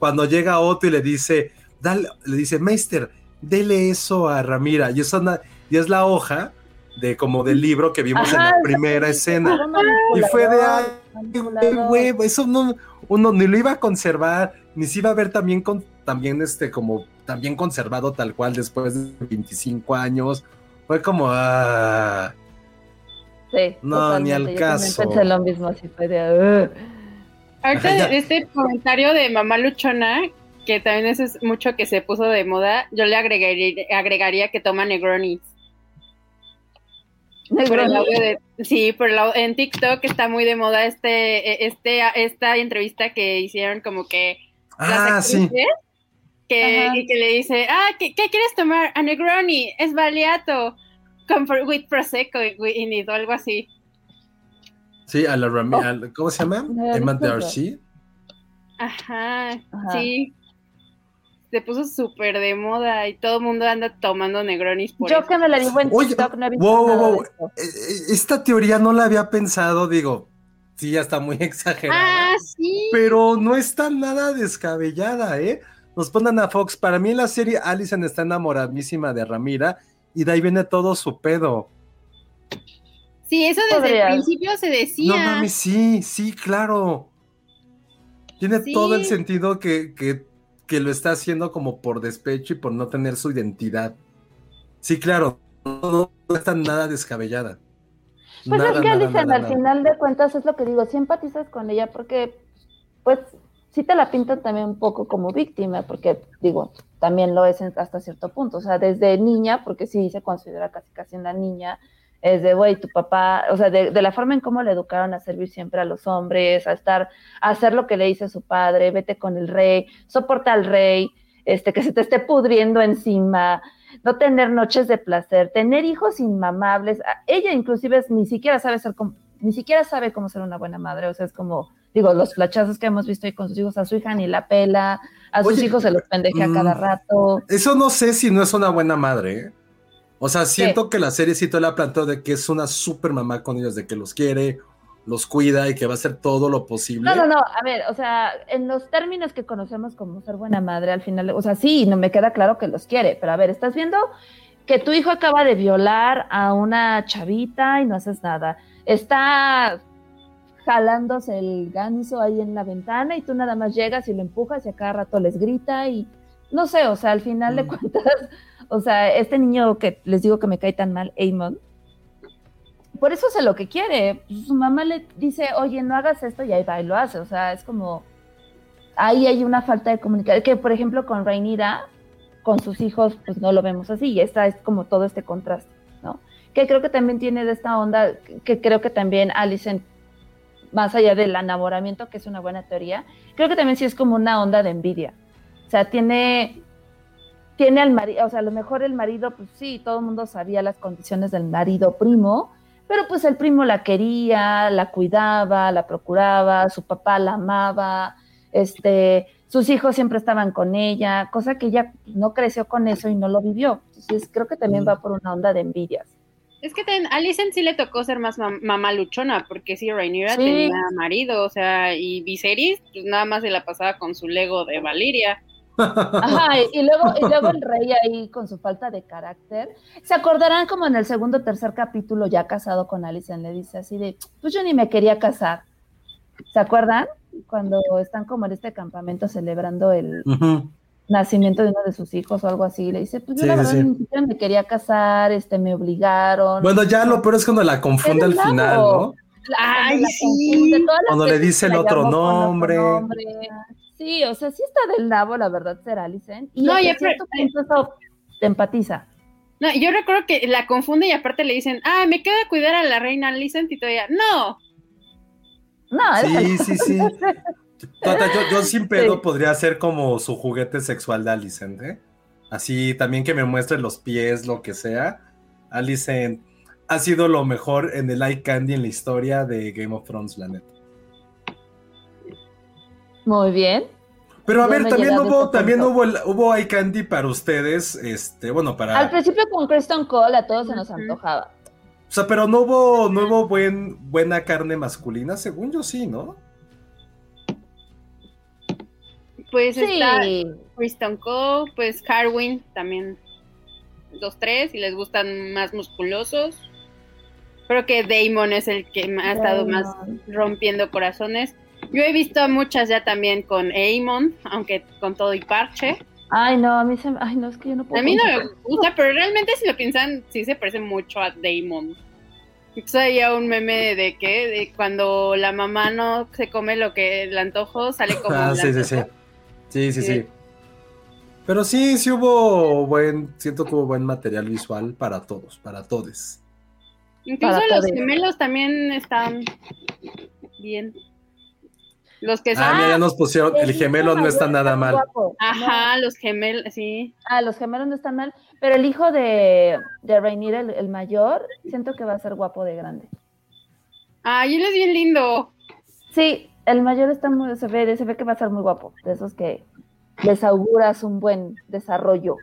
Cuando llega Otto y le dice, dale, le dice, Meister, dele eso a Ramira. Y, eso y es la hoja de como del libro que vimos en la primera escena. Y fue de, ay, güey, eso no, uno ni lo iba a conservar, ni se iba a ver también con también este como también conservado tal cual después de 25 años. Fue como ah, Sí, No, ni al. Yo caso. pensé lo mismo, así fue de. Ahorita Ajá, ya. de este comentario de mamá luchona, que también eso es mucho que se puso de moda, yo le agregaría, agregaría que toma Negronis. Por el audio de- sí, por el au- en TikTok está muy de moda este, este, esta entrevista que hicieron como que las ah, sí. actrices, que, Ajá. y que le dice, ah, ¿qué, qué quieres tomar? A Negroni, es baleato, con, pro- with prosecco y, y algo así. Sí, a la Rami- Oh. ¿cómo se llama? No Emma. Darcy. Ajá, Ajá. sí. Se puso súper de moda y todo el mundo anda tomando Negronis por Yo eso. que me la digo en Oye, TikTok, no he visto wow, wow, nada wow. de esto. Eh, eh, Esta teoría no la había pensado, digo, sí, ya está muy exagerada. Ah, sí. pero no está nada descabellada, ¿eh? Nos ponen a Fox. Para mí en la serie Alison está enamoradísima de Ramira y de ahí viene todo su pedo. Sí, eso desde Podrías. el principio se decía. No mames, sí, sí, claro. Tiene Sí. todo el sentido que, que, que lo está haciendo como por despecho y por no tener su identidad. Sí, claro, no, no está nada descabellada. Pues Nada, es que nada, Alison, nada, al nada. final de cuentas, es lo que digo, sí empatizas con ella porque, pues, sí te la pintan también un poco como víctima, porque, digo, también lo es hasta cierto punto, o sea, desde niña, porque sí se considera casi casi una niña, es de, güey, tu papá, o sea, de, de la forma en cómo le educaron a servir siempre a los hombres, a estar, a hacer lo que le dice su padre, vete con el rey, soporta al rey, este, que se te esté pudriendo encima, no tener noches de placer, tener hijos inmamables. Ella inclusive ni siquiera sabe ser ni siquiera sabe cómo ser una buena madre, o sea, es como digo, los flachazos que hemos visto ahí con sus hijos, a su hija ni la pela, a sus Oye, hijos se los pendejea cada mm, rato. Eso no sé si no es una buena madre. ¿eh? O sea, siento que la serie sí te la planteó de que es una super mamá con ellos, de que los quiere, los cuida y que va a hacer todo lo posible. No, no, no, a ver, o sea, en los términos que conocemos como ser buena madre, al final, o sea, sí, no me queda claro que los quiere, pero a ver, estás viendo que tu hijo acaba de violar a una chavita y no haces nada. Está jalándose el ganso ahí en la ventana y tú nada más llegas y lo empujas y a cada rato les grita y no sé, o sea, al final de Mm. cuentas, o sea, este niño que les digo que me cae tan mal, Amon, por eso hace lo que quiere. Su mamá le dice, oye, no hagas esto y ahí va y lo hace. O sea, es como, ahí hay una falta de comunicación. Que, por ejemplo, con Reinira, con sus hijos, pues no lo vemos así. Y esta es como todo este contraste, ¿no? Que creo que también tiene de esta onda, que- que creo que también Alison, más allá del enamoramiento, que es una buena teoría, creo que también sí es como una onda de envidia. O sea, tiene tiene al marido, o sea, a lo mejor el marido, pues sí, todo el mundo sabía las condiciones del marido primo, pero pues el primo la quería, la cuidaba, la procuraba, su papá la amaba, este, sus hijos siempre estaban con ella, cosa que ella no creció con eso y no lo vivió. Entonces creo que también Mm. va por una onda de envidias. Es que ten- a Alicent sí le tocó ser más mam- mamá luchona, porque sí, Rhaenyra Sí. tenía marido, o sea, y Viserys, pues nada más se la pasaba con su Lego de Valiria. Ajá, y, y luego, y luego el rey ahí con su falta de carácter. Se acordarán como en el segundo o tercer capítulo, ya casado con Alison, le dice así de, pues yo ni me quería casar. ¿Se acuerdan? Cuando están como en este campamento celebrando el. Nacimiento de uno de sus hijos o algo así, le dice, pues yo Sí, la verdad sí. ni siquiera me quería casar, este, me obligaron. Bueno, ya lo peor es cuando la confunde al final. ¿no? Ay, la sí. confunde, todas las Cuando le dice el otro nombre. Sí, o sea, sí está del nabo, la verdad, ser Alicent. Y No, hasta y aparte- cierto punto eso te empatiza. No, yo recuerdo que la confunde y aparte le dicen, ah, me queda cuidar a la reina Alicent y todavía, no, No, Sí, sí, sí. Tata, yo, yo sin pedo Sí. podría ser como su juguete sexual de Alicent, ¿eh? Así también que me muestre los pies, lo que sea. Alicent ha sido lo mejor en el eye candy en la historia de Game of Thrones, la neta. Muy bien. Pero a ver, también hubo, también hubo, el- hubo eye candy para ustedes, este, bueno, para, Al principio con Kristen Cole a todos se nos antojaba. o sea, pero no hubo, no hubo buen, buena carne masculina, según yo sí, ¿no? Pues está. Kristen Cole, pues Carwin también, dos, tres, y les gustan más musculosos. Creo que Damon es el que me ha estado más rompiendo corazones. Yo he visto muchas ya también con Amon, aunque con todo y parche. Ay, no, a mí se Ay, no, es que yo no puedo. A mí no me gusta, pero realmente si lo piensan, sí se parece mucho a Damon. Incluso había un meme de que de cuando la mamá no se come lo que el antojo, sale como Ah, sí, sí, sí. Sí, sí, Sí. sí. Pero sí, sí hubo buen, siento que hubo buen material visual para todos, para todos. Incluso Para los todos. gemelos también están bien. Los que son... Ah, mira, ya nos pusieron, el gemelo no está nada mal. Ajá, los gemelos, sí. Ah, los gemelos no están mal, pero el hijo de, de el, el mayor, siento que va a ser guapo de grande. Ay, él es bien lindo. Sí, el mayor está muy, se ve, se ve que va a ser muy guapo, de esos que les auguras un buen desarrollo.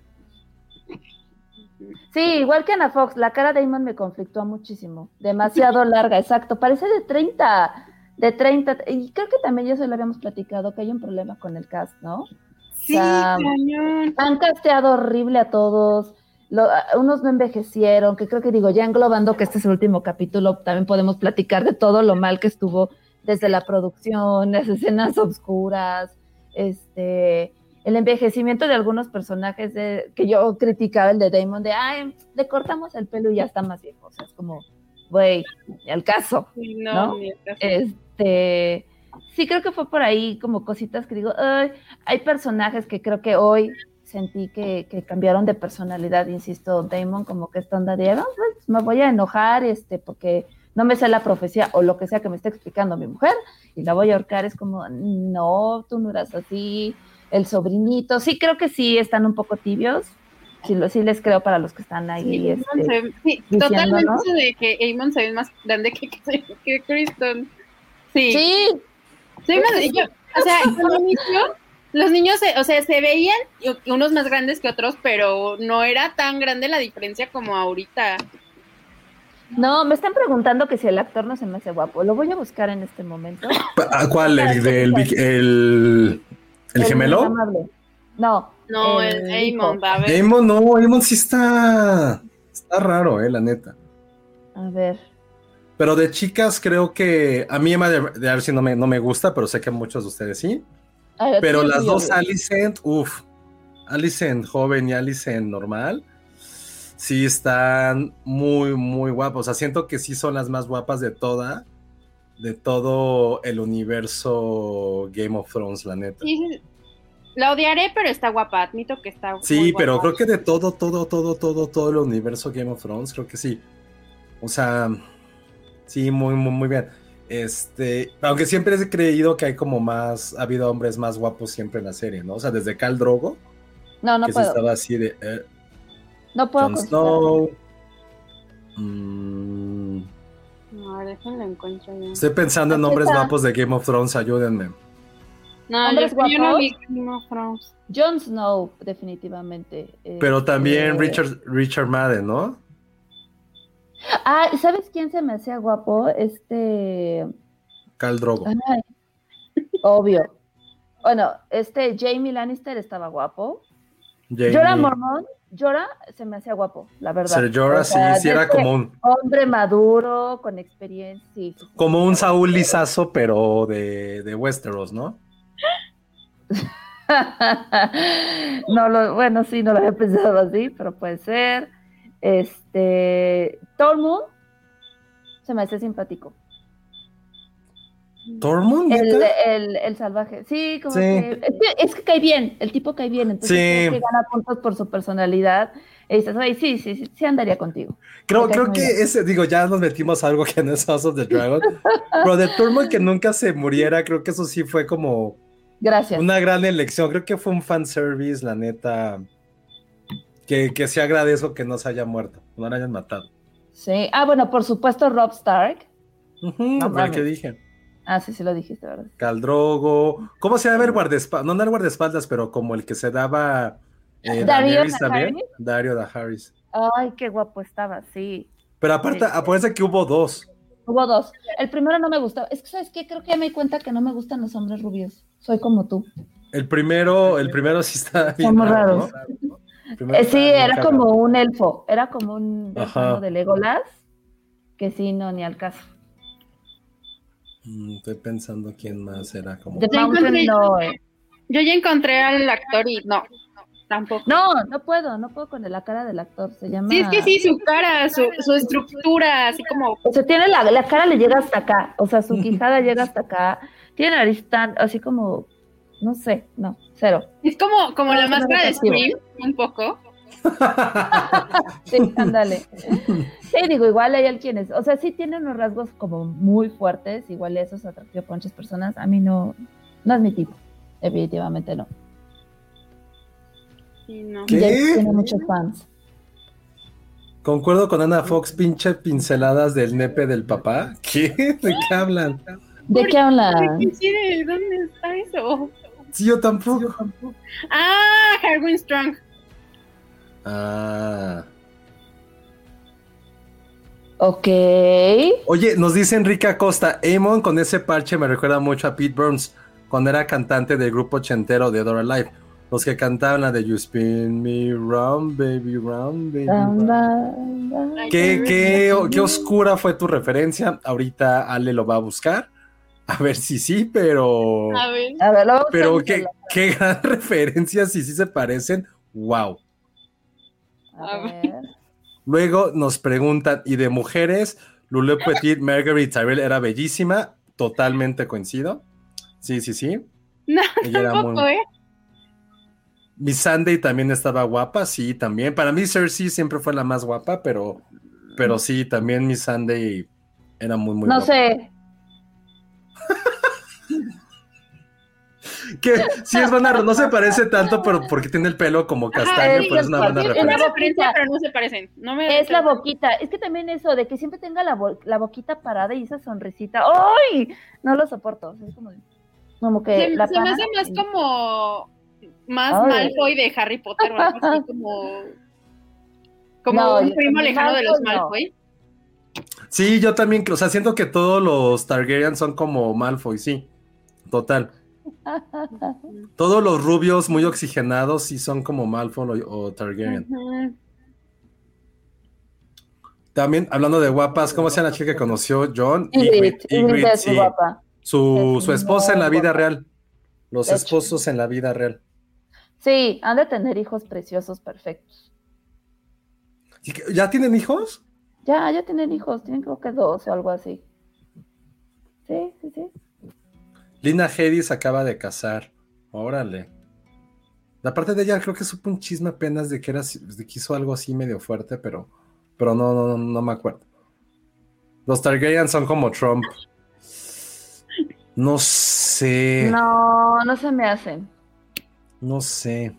Sí, igual que Ana Fox, la cara de Damon me conflictó muchísimo, demasiado larga, exacto, parece de 30, de 30, y creo que también ya se lo habíamos platicado, que hay un problema con el cast, ¿no? Sí, sea, cañón. Han casteado horrible a todos. lo- unos no envejecieron, que creo que digo, ya englobando que este es el último capítulo, también podemos platicar de todo lo mal que estuvo desde la producción, las escenas oscuras, este, el envejecimiento de algunos personajes de, que yo criticaba, el de Damon, de, ay, le cortamos el pelo y ya está más viejo. O sea, es como, güey, al caso. No, ¿no? ni el caso. Este, sí creo que fue por ahí como cositas que digo, "Ay", hay personajes que creo que hoy sentí que, que cambiaron de personalidad, insisto, Damon como que esta onda de, "Ah, pues, me voy a enojar, este, porque no me sé la profecía o lo que sea que me esté explicando mi mujer y la voy a ahorcar, es como, no, tú no eras así, el sobrinito, sí creo que sí están un poco tibios, sí, lo, sí les creo para los que están ahí, Sí, este, Amon se ve- sí, diciendo, totalmente de que Amon se ve más grande que, que, que Kristen. Sí, sí, más- yo- o sea, al inicio, los niños, se- o sea, se veían unos más grandes que otros, pero no era tan grande la diferencia como ahorita. No, me están preguntando que si el actor no se me hace guapo. Lo voy a buscar en este momento. ¿A ¿Cuál? ¿El, del, Vic- el, el gemelo? amable. No. No, el, hijo. Amon, va a ver. Damon, no, Damon sí está, está raro, eh, la neta. A ver. Pero de chicas creo que a mí Emma de, de Arce no me, no me gusta, pero sé que a muchos de ustedes sí. A ver, Pero sí, las sí, dos. Alicent, uff, Alicent joven y Alicent normal, sí están muy, muy guapas. O sea, siento que sí son las más guapas de toda, de todo el universo Game of Thrones, la neta. Sí, sí, la odiaré, pero está guapa, admito que está Sí, muy pero guapa. creo que de todo, todo, todo, todo, todo el universo Game of Thrones, creo que sí. O sea, sí, muy, muy, muy bien. Este, aunque siempre he creído que hay como más, ha habido hombres más guapos siempre en la serie, ¿no? O sea, desde Cal Drogo, No, no que sí puedo. estaba así de eh, No puedo Jon. Snow. Mm, No, déjenlo encuentro ya. estoy pensando en está. guapos de Game of Thrones, ayúdenme. No, yo, ¿Hombres yo no vi Game of Thrones. Jon Snow, definitivamente. Pero también Este, Richard, Richard Madden, ¿no? Ah, ¿y ¿sabes quién se me hacía guapo? Este. Cal Drogo. Ay, obvio. Bueno, este Jamie Lannister estaba guapo. Jamie. Jorah Mormont, Jorah se me hacía guapo, la verdad. Ser Jorah, O sea, sí, sí era como un, Hombre maduro, con experiencia. sí, sí, sí. como un Saúl Lizazo, pero de, de Westeros, ¿no? no lo, bueno, sí, no lo había pensado así, pero puede ser. Este, Tormund se me hace simpático. ¿Tormund? El, el, el salvaje, sí, como Sí. que, es que es que cae bien, el tipo cae bien, entonces Sí. que gana puntos por su personalidad. Y dices, "Ay, sí, sí, sí, sí andaría contigo. Creo, creo que bien. ese, digo, ya nos metimos a algo que no es House of the Dragon, pero de Tormund que nunca se muriera, creo que eso sí fue como Gracias. una gran elección. Creo que fue un fanservice, la neta, que, que sí agradezco que no se haya muerto, no la hayan matado. Sí. Ah, bueno, por supuesto, Rob Stark. No el mames. que dije. Ah, sí, sí lo dijiste, ¿verdad? Caldrogo. ¿Cómo se llama el guardaespaldas? No, no el guardaespaldas, pero como el que se daba eh, Darío también. Dario Daharis. Ay, qué guapo estaba, sí. Pero aparte, Sí. que hubo dos. Hubo dos. El primero no me gustaba. Es que, ¿sabes qué? Creo que ya me di cuenta que no me gustan los hombres rubios. Soy como tú. El primero, el primero sí está bien. Somos raro, raros. ¿no? El primero Eh, sí, era cagado. como un elfo. Era como un de Legolas. Que sí, no, ni al caso. Mm, Estoy pensando quién más era como. Ya encontré-. Yo ya encontré al actor y no, tampoco. No, no puedo, no puedo con la cara del actor. Se llama. Sí, es que sí, su cara, su, su estructura, así como. O sea, tiene la, la cara le llega hasta acá. O sea, su quijada llega hasta acá. Tiene nariz tan, así como, no sé, no, cero. Es como, como la No, máscara de. Scream, un poco. Sí, ándale. Sí, digo, igual hay quienes, o sea, sí tiene unos rasgos como muy fuertes, igual eso es atractivo para muchas personas. A mí no, no es mi tipo, definitivamente no. Sí, no. ¿Qué? Tiene muchos fans. Concuerdo con Ana Fox, pinche pinceladas del nepe del papá. ¿Qué? ¿De qué hablan? ¿De qué hablan? ¿Dónde está eso? Sí, yo tampoco. Ah, Harwin Strong. Ah. Ok. Oye, nos dice Enrique Acosta, Amon con ese parche me recuerda mucho a Pete Burns, cuando era cantante del grupo ochentero de Dora Life. Los que cantaban la de You Spin Me Round, Baby Round, Baby Round. ¿Qué, qué, qué oscura fue tu referencia? Ahorita Ale lo va a buscar. A ver si sí, pero. A ver. A ver, lo vamos a Pero qué, qué gran referencia, si sí se parecen. ¡Wow! A ver. Luego nos preguntan, ¿y de mujeres? Lulu Petit, Marguerite Tyrell era bellísima, totalmente coincido. Sí, sí, sí. No, Ella era tampoco, muy- ¿eh? Miss Sunday también estaba guapa, sí, también. Para mí Cersei siempre fue la más guapa, pero, pero sí, también Miss Sunday era muy, muy No guapa. sé. Que sí es buena, no se parece tanto, pero porque tiene el pelo como castaño, es pero es una buena Es referencia. una referencia, pero no se parecen. No me Es la boquita. Es que también eso de que siempre tenga la, bo- la boquita parada y esa sonrisita. ¡Ay! No lo soporto. Es como, como que Se, la se me hace más como. Más Ay. Malfoy de Harry Potter, algo así como. Como No, un primo lejano de los Malfoy no. Malfoy. Sí, yo también, o sea, siento que todos los Targaryen son como Malfoy, sí, total. Todos los rubios muy oxigenados sí son como Malfoy o, o Targaryen. También, hablando de guapas, ¿cómo se llama la chica que conoció John? Ygritte Ygritte, es sí. guapa. Su, Es su esposa en la vida guapa. real. Los De hecho. esposos en la vida real. Sí, han de tener hijos preciosos, perfectos. ¿Y que- ¿Ya tienen hijos? Ya, ya tienen hijos, tienen creo que dos o algo así. Sí, sí, sí. Lina Headey se acaba de casar. Órale. La parte de ella creo que supo un chisme apenas de que era de que hizo algo así medio fuerte, pero, pero no, no, no, no me acuerdo. Los Targaryen son como Trump. No sé. No, No, no se me hacen. sé.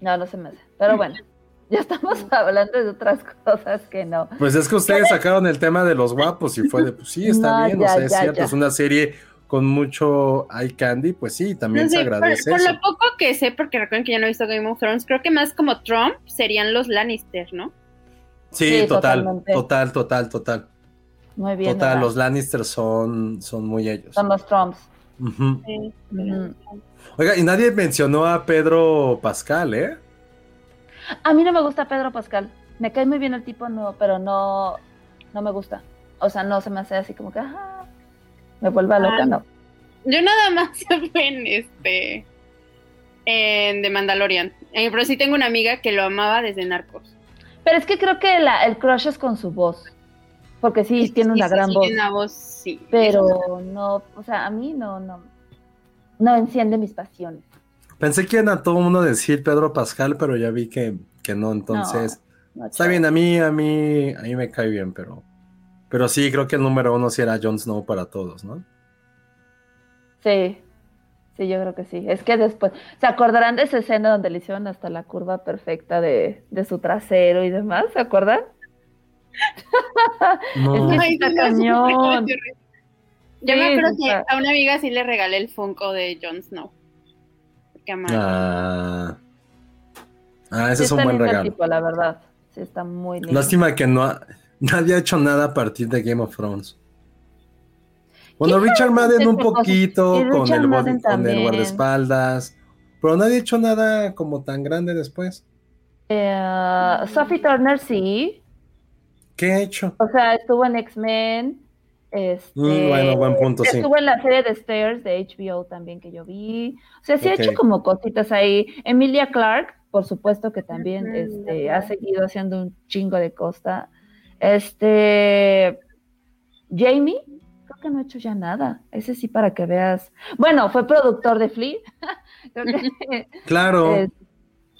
No, no se me hacen. Pero bueno, ya estamos hablando de otras cosas que no. Pues es que ustedes sacaron el tema de los guapos y fue de, pues sí, está No, bien, ya, o sea, es ya, cierto, ya. es una serie con mucho eye candy, pues sí, también No se agradece por eso. lo poco que sé, porque recuerden que yo no he visto Game of Thrones, creo que más como Trump serían los Lannister, ¿no? Sí, Sí, total, totalmente. total, total, total. Muy bien. Total, ¿verdad? los Lannister son, son muy ellos. Son los Trumps. Oiga, y nadie mencionó a Pedro Pascal, ¿eh? A mí no me gusta Pedro Pascal. Me cae muy bien el tipo, no, pero no, no me gusta. O sea, no se me hace así como que, me vuelve a loca, Ah. no. Yo nada más en este. En The Mandalorian. Eh, pero sí tengo una amiga que lo amaba desde Narcos. Pero es que creo que la- el crush es con su voz. Porque sí, tiene una Sí, gran sí, voz. Tiene una voz, sí. Pero no, o sea, a mí no, no, no enciende mis pasiones. Pensé que iban a todo el mundo decir Pedro Pascal, pero ya vi que, que no, entonces. no, está bien, a mí, a mí, a mí me cae bien, pero. Pero sí, creo que el número uno sí era Jon Snow para todos, ¿no? Sí, sí, yo creo que sí. Es que después, ¿se acordarán de esa escena donde le hicieron hasta la curva perfecta de, de su trasero y demás? ¿Se acuerdan? No. Es que- Ay, está cañón. Yo Sí, me acuerdo que a una amiga sí le regalé el Funko de Jon Snow. Ah, ah ese Sí es un buen regalo. tipo, la verdad. Sí, está muy lindo. Lástima que no ha- nadie ha hecho nada a partir de Game of Thrones. Bueno, ¿Quién Richard Madden un poquito con el, con el guardaespaldas, pero nadie ha hecho nada como tan grande después. Eh, Sophie Turner sí. ¿Qué ha hecho? O sea, estuvo en X-Men. Este, Mm, bueno, buen punto, sí. Estuvo en la serie de Stairs de HBO también que yo vi. O sea, sí ha hecho como cositas ahí. Emilia Clark, por supuesto que también este, ha seguido haciendo un chingo de costa. Este, Jamie, creo que no ha hecho ya nada. Ese sí para que veas. Bueno, fue productor de Flea. Que Claro. eh,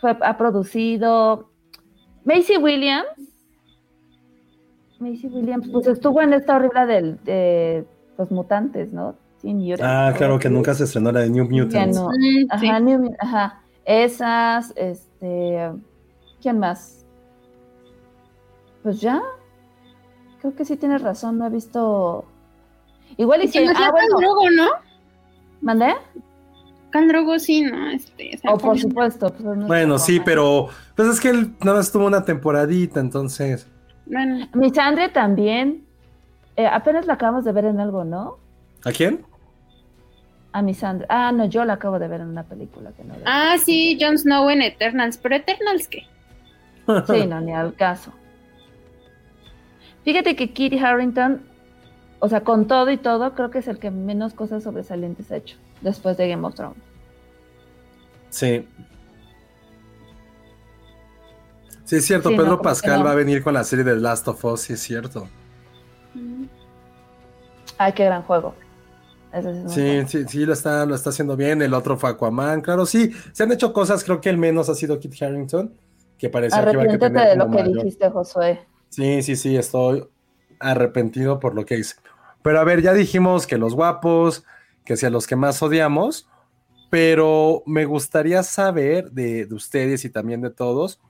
fue, ha producido Macy Williams. Macy Williams, pues estuvo en esta horrible del, de los mutantes, ¿no? Ah, claro que nunca se estrenó la de New Ya Mutants. no. Mm, Ajá, sí. New ajá. Esas, este, ¿quién más? Pues ya. Creo que sí tienes razón, no he visto. Igual y no sea Ah, bueno, Drogo, ¿no? ¿mandé? Khal Drogo sí, ¿no? Este, Oh, por supuesto. pues, es nuestro Bueno, sí, pero pues es que él nada más tuvo una temporadita, entonces. Bueno, Misandre también. Eh, apenas la acabamos de ver en algo, ¿no? ¿A quién? A Misandre. Ah, no, yo la acabo de ver en una película que no veo. Ah, sí, Jon Snow en Eternals, pero Eternals qué? Sí, no, ni al caso. Fíjate que Kit Harrington, o sea, con todo y todo, creo que es el que menos cosas sobresalientes ha hecho después de Game of Thrones. Sí. Sí, es cierto, Sí, Pedro Pascal no. va a venir con la serie de Last of Us, sí es cierto. Ay, qué gran juego. Sí es Sí, bueno. sí, sí, lo está, lo está haciendo bien. El otro fue Aquaman, claro, sí. Se han hecho cosas, creo que el menos ha sido Kit Harrington, que parecía que iba a tener de lo que mayor- dijiste, Josué. Sí, sí, sí, estoy arrepentido por lo que hice. Pero a ver, ya dijimos que los guapos, que sean los que más odiamos, pero me gustaría saber de, de ustedes y también de todos,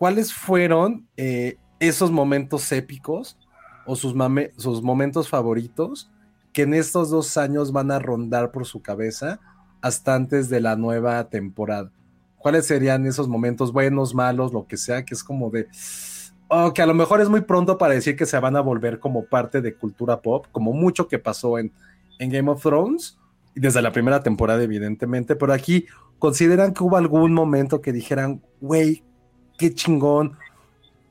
¿cuáles fueron eh, esos momentos épicos o sus, momentos favoritos que en estos dos años van a rondar por su cabeza hasta antes de la nueva temporada? ¿Cuáles serían esos momentos buenos, malos, lo que sea, que es como de... Oh, que a lo mejor es muy pronto para decir que se van a volver como parte de cultura pop, como mucho que pasó en, Game of Thrones, desde la primera temporada, evidentemente, pero aquí consideran que hubo algún momento que dijeran, güey, qué chingón,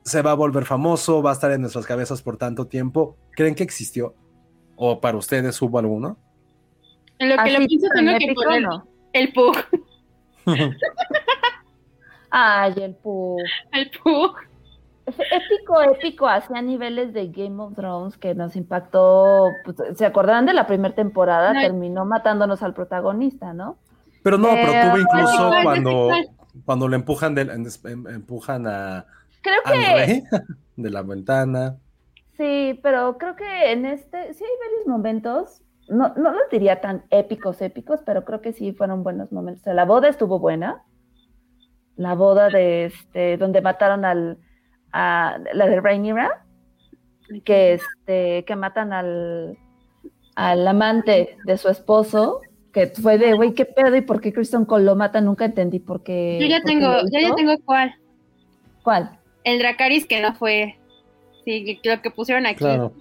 se va a volver famoso, va a estar en nuestras cabezas por tanto tiempo. ¿Creen que existió? ¿O para ustedes hubo alguno? En lo que Así lo pienso tan tengo que ¿no? el Pug, Ay, el Pug. el Pug. Fue Épico, épico, hacia niveles de Game of Thrones que nos impactó. pues, ¿Se acordarán de la primera temporada? No. Terminó matándonos al protagonista, ¿no? Pero no, pero Eh, ay, incluso cuando. Cuando le empujan, del- em- empujan a, Creo al que rey de la ventana. sí, pero creo que en este sí hay varios momentos. No, no los diría tan épicos, épicos, pero creo que sí fueron buenos momentos. O sea, la boda estuvo buena. La boda de este, donde mataron al a la de Rhaenyra, que este, que matan al, al amante de su esposo, que fue de güey, qué pedo y por qué Kristen Cole lo mata, nunca entendí por qué. Yo ya tengo, yo ya tengo cuál. ¿Cuál? El Dracaris que no fue. Sí, lo que pusieron aquí. Claro.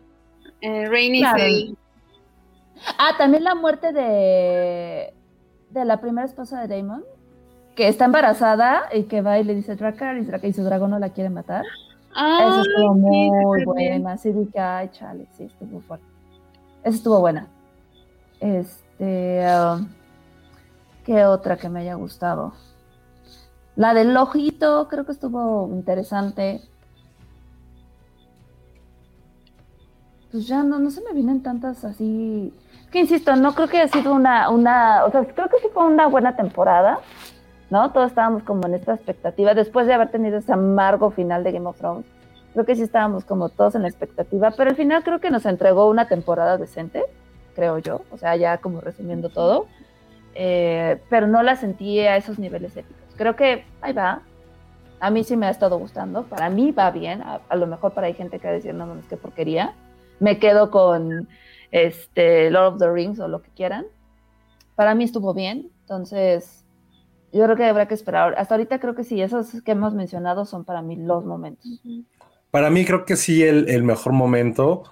Eh, Rhaenys, Claro. Ah, también la muerte de, de la primera esposa de Damon, que está embarazada y que va y le dice Dracarys, Dracarys, y su dragón no la quiere matar. Ah, Eso estuvo muy buena. Sí, dije, ay, chale, sí, estuvo fuerte. Eso estuvo buena. Este. Ah, ¿Qué otra que me haya gustado? La del ojito, creo que estuvo interesante. Pues ya no, no se me vienen tantas así. Que insisto, no creo que haya sido una, una, o sea, creo que sí fue una buena temporada, ¿no? Todos estábamos como en esta expectativa, después de haber tenido ese amargo final de Game of Thrones. Creo que sí estábamos como todos en la expectativa, pero al final creo que nos entregó una temporada decente, creo yo, o sea, ya como resumiendo todo, eh, pero no la sentí a esos niveles épicos. Creo que ahí va, a mí sí me ha estado gustando, para mí va bien, a, a lo mejor para hay gente que va a decir, no mames, qué porquería, me quedo con este Lord of the Rings o lo que quieran. Para mí estuvo bien, entonces yo creo que habrá que esperar. Hasta ahorita creo que sí, esos que hemos mencionado son para mí los momentos. Para mí creo que sí el, el mejor momento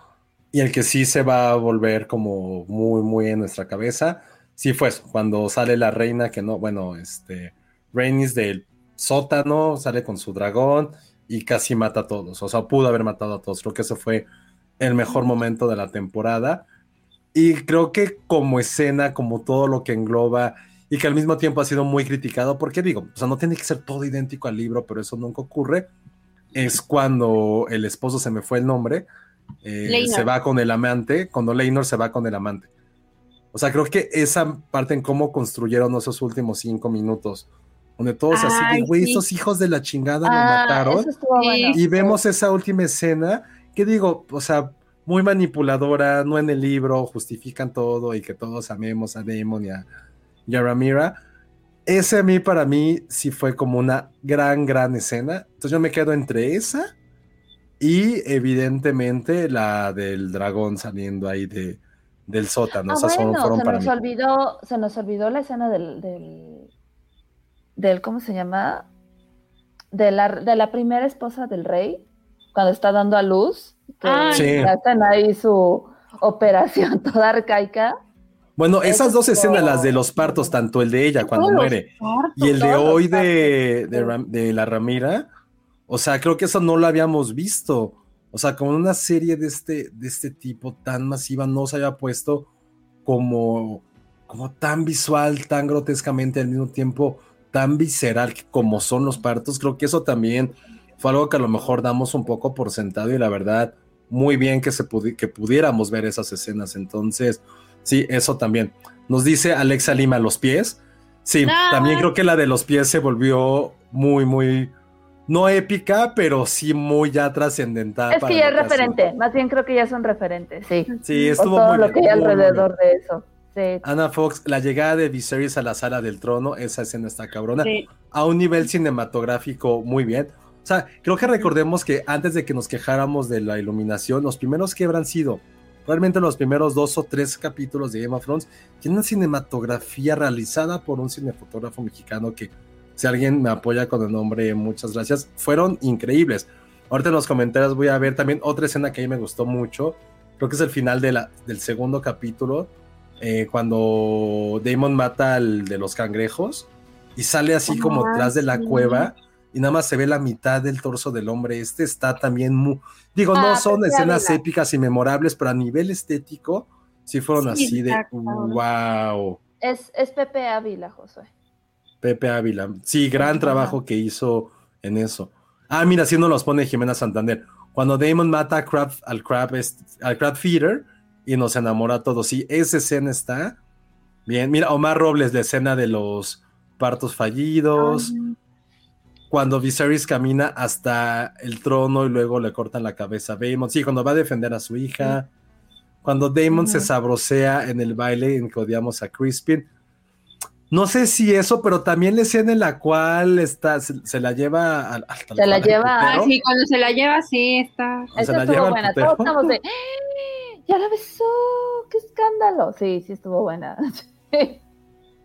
y el que sí se va a volver como muy, muy en nuestra cabeza. Sí fue cuando sale la reina que no, bueno, este, Rhaenys del sótano, sale con su dragón y casi mata a todos. O sea, pudo haber matado a todos. Creo que eso fue el mejor momento de la temporada. Y creo que como escena, como todo lo que engloba y que al mismo tiempo ha sido muy criticado, porque digo, o sea, no tiene que ser todo idéntico al libro, pero eso nunca ocurre, es cuando el esposo se me fue el nombre, eh, se va con el amante, cuando Leinor se va con el amante. O sea, creo que esa parte en cómo construyeron esos últimos cinco minutos, donde todos así, güey, esos hijos de la chingada Ah, mataron. estuvo bueno. Y vemos esa última escena, que digo, o sea, muy manipuladora, no en el libro, justifican todo y que todos amemos a Damon y a, y a Ramira. Ese a mí, para mí, sí fue como una gran, gran escena. Entonces yo me quedo entre esa y evidentemente la del dragón saliendo ahí de, del sótano. Ah, Esas bueno, fueron se para nos mí. olvidó, se nos olvidó la escena del, del, del ¿cómo se llama? De la, de la primera esposa del rey, cuando está dando a luz, que Ah, Sí. hacen ahí su operación toda arcaica. Bueno, esas dos es escenas, las de los partos, tanto el de ella cuando muere partos, y el de hoy de, de, de la Ramira, o sea, creo que eso no lo habíamos visto. O sea, como una serie de este, de este tipo tan masiva no se había puesto como, como tan visual, tan grotescamente al mismo tiempo, tan visceral como son los partos. Creo que eso también fue algo que a lo mejor damos un poco por sentado y la verdad, muy bien que, se pudi- que pudiéramos ver esas escenas. Entonces, sí, eso también. Nos dice Alexa Lima, los pies. Sí, también creo que la de los pies se volvió muy, muy, no épica, pero sí muy ya trascendental. Es que ya es ocasión. referente, más bien creo que ya es un referente, sí. Sí, O estuvo todo muy lo bien, que hay alrededor bien. de eso. Sí. Ana Fox, la llegada de Viserys a la sala del trono, esa escena está cabrona. Sí. A un nivel cinematográfico muy bien. O sea, creo que recordemos que antes de que nos quejáramos de la iluminación, los primeros que habrán sido, realmente los primeros dos o tres capítulos de Game of Thrones, tienen una cinematografía realizada por un cinefotógrafo mexicano que, si alguien me apoya con el nombre, muchas gracias, fueron increíbles. Ahorita en los comentarios voy a ver también otra escena que a mí me gustó mucho, creo que es el final de la, del segundo capítulo, eh, cuando Damon mata al de los cangrejos y sale así como Ah, atrás de la sí. cueva y nada más se ve la mitad del torso del hombre. Este está también muy... Digo, no Ah, son Pepe escenas épicas y memorables, pero a nivel estético sí fueron Sí, así de wow. Es, es Pepe Ávila, Josué. Pepe Ávila. Sí, gran trabajo que hizo en eso. Ah, mira, nos los pone Jimena Santander. Cuando Damon mata a crab, al, crab, al crab feeder y nos enamora a todos. Sí, esa escena está bien. Mira, Omar Robles, la escena de los partos fallidos. Cuando Viserys camina hasta el trono y luego le cortan la cabeza a Damon. Sí, cuando va a defender a su hija. Cuando Damon se sabrosea en el baile en que odiamos a Crispin. No sé si eso, pero también la escena en la cual está, se, se la lleva al, al- Se la lleva-. Ah, sí, cuando se la lleva, sí, está. O sea, Esa la lleva estuvo buena. putero. Todos estamos de. "¡Ah! ¡Ya la besó! ¡Qué escándalo! Sí, sí estuvo buena.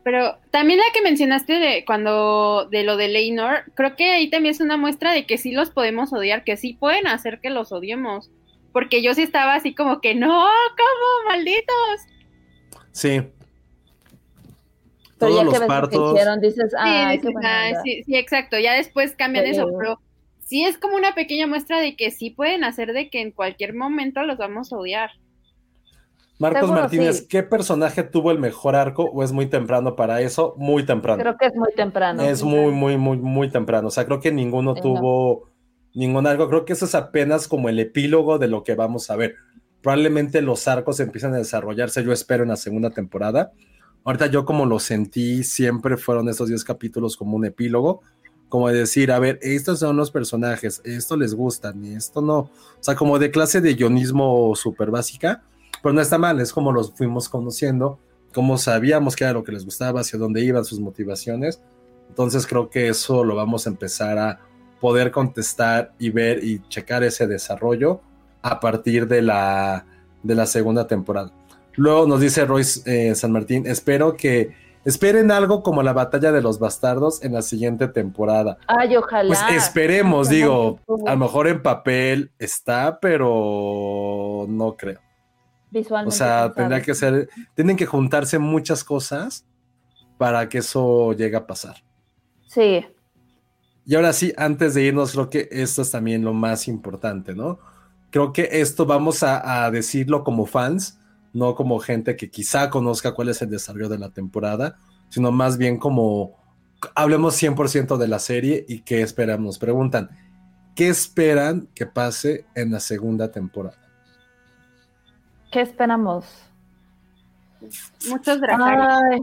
Pero también la que mencionaste de cuando de lo de Leinor, creo que ahí también es una muestra de que sí los podemos odiar, que sí pueden hacer que los odiemos. Porque yo sí estaba así como que no, ¿cómo? Malditos. Sí. Pero Todos ya los lo que partos. hicieron, dices, Sí, ay, sí, qué buena ah, onda". sí, sí, exacto. Ya después cambian eso, Pero- sí es como una pequeña muestra de que sí pueden hacer de que en cualquier momento los vamos a odiar. Marcos Seguro, Martínez, sí. ¿qué personaje tuvo el mejor arco o es muy temprano para eso? Muy temprano. Creo que es muy temprano. Es muy, muy, muy, muy temprano. O sea, creo que ninguno Sí, no. tuvo ningún arco. Creo que eso es apenas como el epílogo de lo que vamos a ver. Probablemente los arcos empiezan a desarrollarse, yo espero, en la segunda temporada. Ahorita yo como lo sentí, siempre fueron esos 10 capítulos como un epílogo, como de decir, a ver, estos son los personajes, esto les gustan y esto no. O sea, como de clase de guionismo súper básica, pero no está mal, es como los fuimos conociendo, como sabíamos que era lo que les gustaba, hacia dónde iban sus motivaciones. Entonces creo que eso lo vamos a empezar a poder contestar y ver y checar ese desarrollo a partir de la, de la segunda temporada. Luego nos dice Royce eh, San Martín, espero que esperen algo como la batalla de los bastardos en la siguiente temporada. Ay, ojalá. Pues esperemos, digo, a lo mejor en papel está, pero no creo. O Visualmente. sea, quién tendría que ser, tienen que juntarse muchas cosas para que eso llegue a pasar. Sí. Y ahora sí, antes de irnos, creo que esto es también lo más importante, ¿no? Creo que esto vamos a, a decirlo como fans, no como gente que quizá conozca cuál es el desarrollo de la temporada, sino más bien como hablemos 100% de la serie y qué esperamos. Preguntan, ¿qué esperan que pase en la segunda temporada? ¿Qué esperamos? Muchos dragones.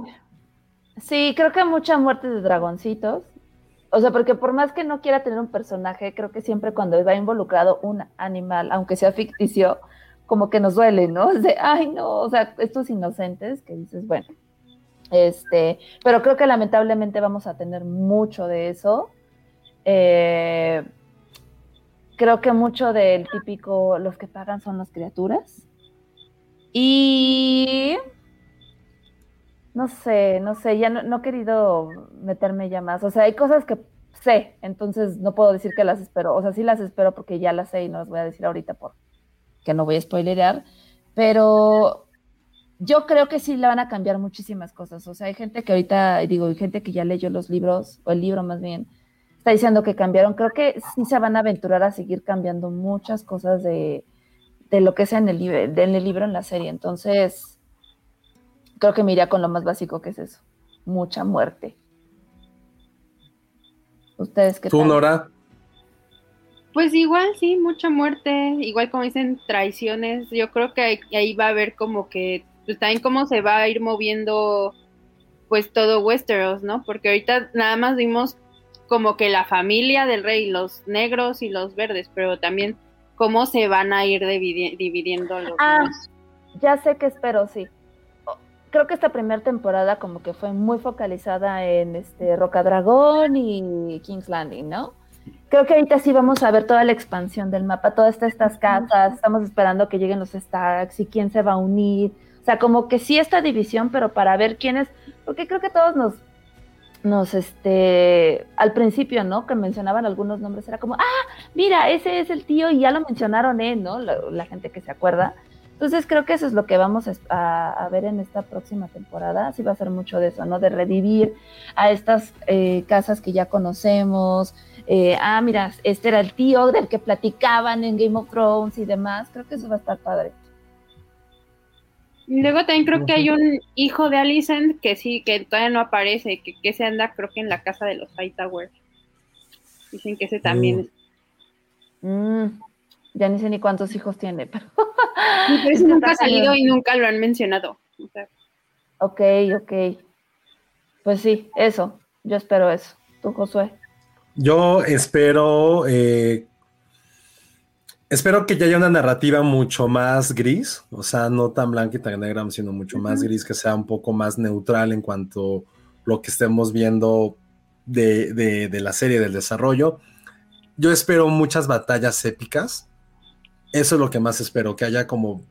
Sí, creo que mucha muerte de dragoncitos. O sea, porque por más que no quiera tener un personaje, creo que siempre cuando va involucrado un animal, aunque sea ficticio, como que nos duele, ¿no? de, ay, no, o sea, estos inocentes que dices, bueno, este, pero creo que lamentablemente vamos a tener mucho de eso. Eh, creo que mucho del típico, los que pagan son las criaturas. Y no sé, no sé, ya no, he querido meterme ya más. O sea, hay cosas que sé, entonces no puedo decir que las espero. O sea, sí las espero porque ya las sé y no las voy a decir ahorita porque no voy a spoilerear. Pero yo creo que sí le van a cambiar muchísimas cosas. O sea, hay gente que ahorita, digo, hay gente que ya leyó los libros, o el libro más bien, está diciendo que cambiaron. Creo que sí se van a aventurar a seguir cambiando muchas cosas de, lo que sea en el, en el libro, en la serie. Entonces, creo que me iría con lo más básico que es eso. Mucha muerte. ¿Ustedes qué ¿Tú, Nora? Pues igual, sí, mucha muerte, igual como dicen, traiciones. Yo creo que ahí va a haber como que pues también cómo se va a ir moviendo pues todo Westeros, ¿no? Porque ahorita nada más vimos como que la familia del rey, los negros y los verdes, pero también cómo se van a ir dividiendo los ah, Ya sé que espero, sí. Creo que esta primera temporada como que fue muy focalizada en este Rocadragón y King's Landing, ¿no? Creo que ahorita sí vamos a ver toda la expansión del mapa, todas estas casas, estamos esperando que lleguen los Starks y quién se va a unir o sea, como que sí esta división, pero para ver quién es, porque creo que todos nos, nos, este, al principio, ¿no? Que mencionaban algunos nombres, era como, ah, mira, ese es el tío y ya lo mencionaron él, ¿no? La, gente que se acuerda. Entonces creo que eso es lo que vamos a, ver en esta próxima temporada. Sí va a ser mucho de eso, ¿no? De revivir a estas eh, casas que ya conocemos. Eh, ah, mira, este era el tío del que platicaban en Game of Thrones y demás. Creo que eso va a estar padre. Luego también creo que hay un hijo de Alicent que sí, que todavía no aparece, que, que se anda creo que en la casa de los Hightower. Dicen que ese también mm. ya ni sé ni cuántos hijos tiene, pero... ese nunca ha salido y nunca lo han mencionado. Ok, ok. Pues sí, eso. Yo espero eso. ¿Tú, Josué? Yo espero eh, Espero que ya haya una narrativa mucho más gris, o sea, no tan blanca y tan negra, sino mucho más gris, que sea un poco más neutral en cuanto a lo que estemos viendo de, la serie, del desarrollo. Yo espero muchas batallas épicas. Eso es lo que más espero, que haya como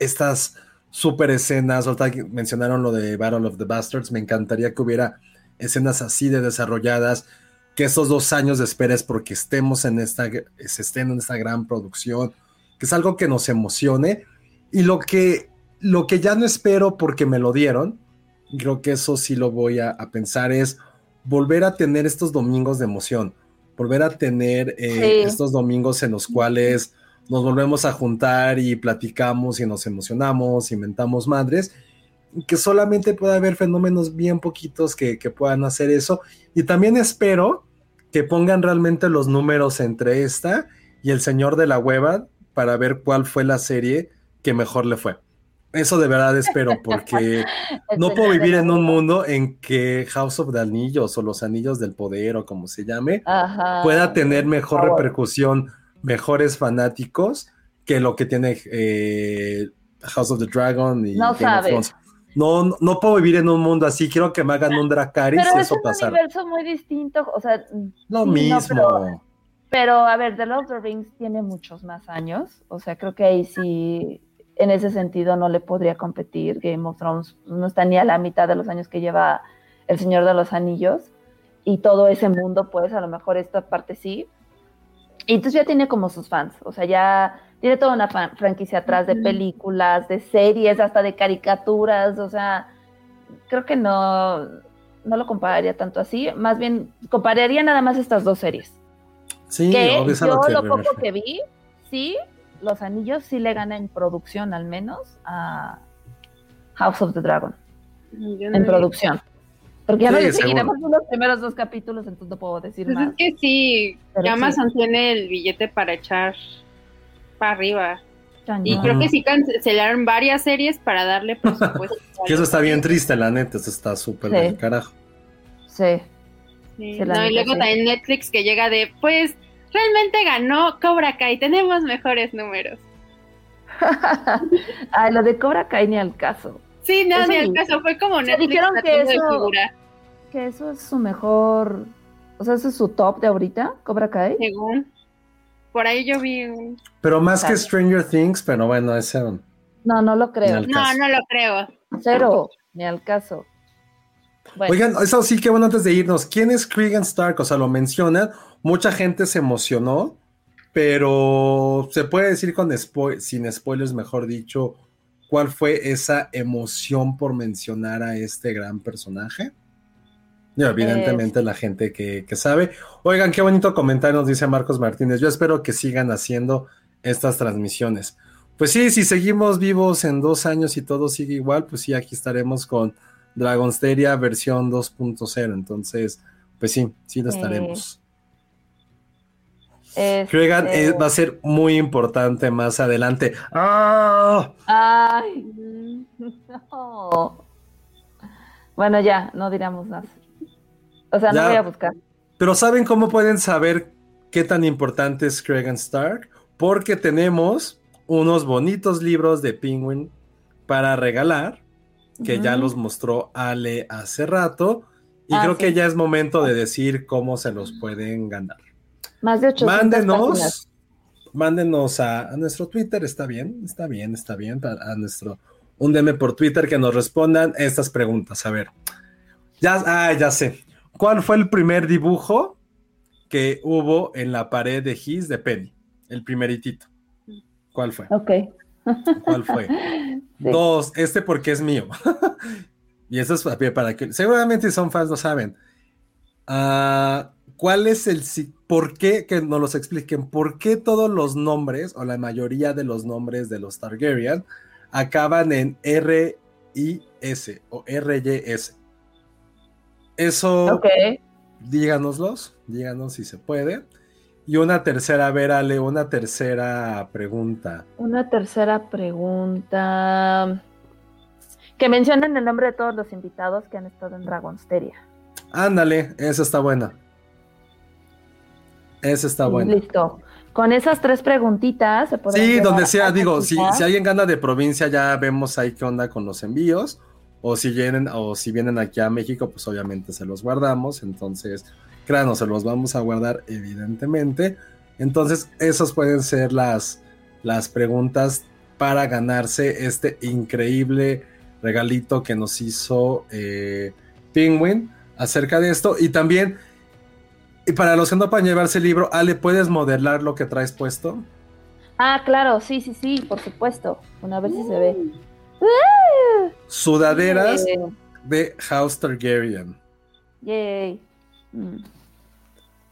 estas super escenas. Ahorita mencionaron lo de Battle of the Bastards. Me encantaría que hubiera escenas así de desarrolladas, que esos dos años de espera es porque estemos en esta, se estén en esta gran producción, que es algo que nos emocione. Y lo que, lo que ya no espero porque me lo dieron, creo que eso sí lo voy a, pensar, es volver a tener estos domingos de emoción, volver a tener eh, estos domingos en los cuales nos volvemos a juntar y platicamos y nos emocionamos, inventamos madres que solamente puede haber fenómenos bien poquitos que, puedan hacer eso. Y también espero que pongan realmente los números entre esta y El Señor de la Hueva para ver cuál fue la serie que mejor le fue. Eso de verdad espero, porque no puedo vivir en un mundo en que House of the Anillos o los Anillos del Poder o como se llame pueda tener mejor repercusión, mejores fanáticos que lo que tiene eh, House of the Dragon y no Game no, no puedo vivir en un mundo así, quiero que me hagan un Dracarys y eso pasar. es un universo muy distinto, o sea... Lo mismo. pero, a ver, The Lord of the Rings tiene muchos más años, o sea, creo que ahí sí, en ese sentido no le podría competir. Game of Thrones no está ni a la mitad de los años que lleva El Señor de los Anillos, y todo ese mundo, pues, a lo mejor esta parte sí. Y entonces ya tiene como sus fans, o sea, ya tiene toda una franquicia atrás de películas, de series, hasta de caricaturas, o sea, creo que no, no lo compararía tanto así, más bien compararía nada más estas dos series. Sí, que yo lo, poco que vi, sí, Los Anillos sí le gana en producción al menos a House of the Dragon. Yo no En vi- producción. Porque ya Sí, no seguro. seguiremos los primeros dos capítulos, entonces no puedo decir Pues más. es que sí, Pero que sí. Amazon tiene el billete para echar para arriba. Cañón. Y creo que sí cancelaron varias series para darle presupuesto. Que eso está bien triste, la neta, eso está súper Sí. del carajo. Sí. No, y luego sí. también Netflix que llega de, pues, realmente ganó Cobra Kai, tenemos mejores números. Ay, lo de Cobra Kai ni al caso. Sí, no, Eso ni al caso, fue como Netflix dijeron que de eso- Que eso es su mejor. O sea, ese es su top de ahorita, Cobra Kai. según. Por ahí yo vi un... Pero más que. Stranger Things, pero bueno, ese. No, no lo creo. No, caso. no lo creo. Cero, ni al caso. Bueno, Oigan, eso sí, que bueno, antes de irnos, ¿quién es Cregan Stark? O sea, lo mencionan, mucha gente se emocionó, pero se puede decir con spo- sin spoilers, mejor dicho, ¿cuál fue esa emoción por mencionar a este gran personaje? Evidentemente la gente que, que sabe. Oigan, qué bonito comentario nos dice Marcos Martínez. Yo espero que sigan haciendo estas transmisiones. Pues sí, si seguimos vivos en dos años y todo sigue igual, pues sí, aquí estaremos con Dragonsteria versión 2.0. Entonces, pues sí, sí lo Sí. estaremos. este, eh, va a ser muy importante más adelante. ¡Ah! Ay, no. Bueno, ya, no diremos más. O sea, Ya. no voy a buscar. Pero ¿saben cómo pueden saber qué tan importante es Cregan Stark? Porque tenemos unos bonitos libros de Penguin para regalar, que ya los mostró Ale hace rato. Y Ah, creo que ya es momento de decir cómo se los pueden ganar. Más de 800 páginas. Mándenos, mándenos a, a nuestro Twitter, está bien, está bien, está bien, a nuestro, un DM por Twitter que nos respondan estas preguntas. A ver, ya, ah, ya sé. ¿Cuál fue el primer dibujo que hubo en la pared de His de Penny? El primeritito. ¿Cuál fue? Ok. ¿Cuál fue? Dos, este porque es mío. y eso es para- que, seguramente si son fans lo saben. Ah, ¿Cuál es el, por qué, que nos los expliquen, por qué todos los nombres, o la mayoría de los nombres de los Targaryen, acaban en R-I-S o R-Y-S? Eso, díganoslos, díganos si se puede. Y una tercera, a ver, Ale, una tercera pregunta. Una tercera pregunta. Que mencionen el nombre de todos los invitados que han estado en Dragonsteria. Ándale, esa está buena. Esa está buena. Listo. Con esas tres preguntitas se pueden Sí, donde sea, digo, si, si alguien gana de provincia, ya vemos ahí qué onda con los envíos. O si vienen, o si vienen aquí a México, pues obviamente se los guardamos. Entonces, créanos, se los vamos a guardar, evidentemente. Entonces, esas pueden ser las, las preguntas para ganarse este increíble regalito que nos hizo eh, Penguin acerca de esto. Y también, y para los que no puedan llevarse el libro, Ale, ¿puedes modelar lo que traes puesto? Ah, claro, sí, sí, sí, por supuesto. Una vez si se ve. Sudaderas Eh, de House Targaryen. yay. Mm.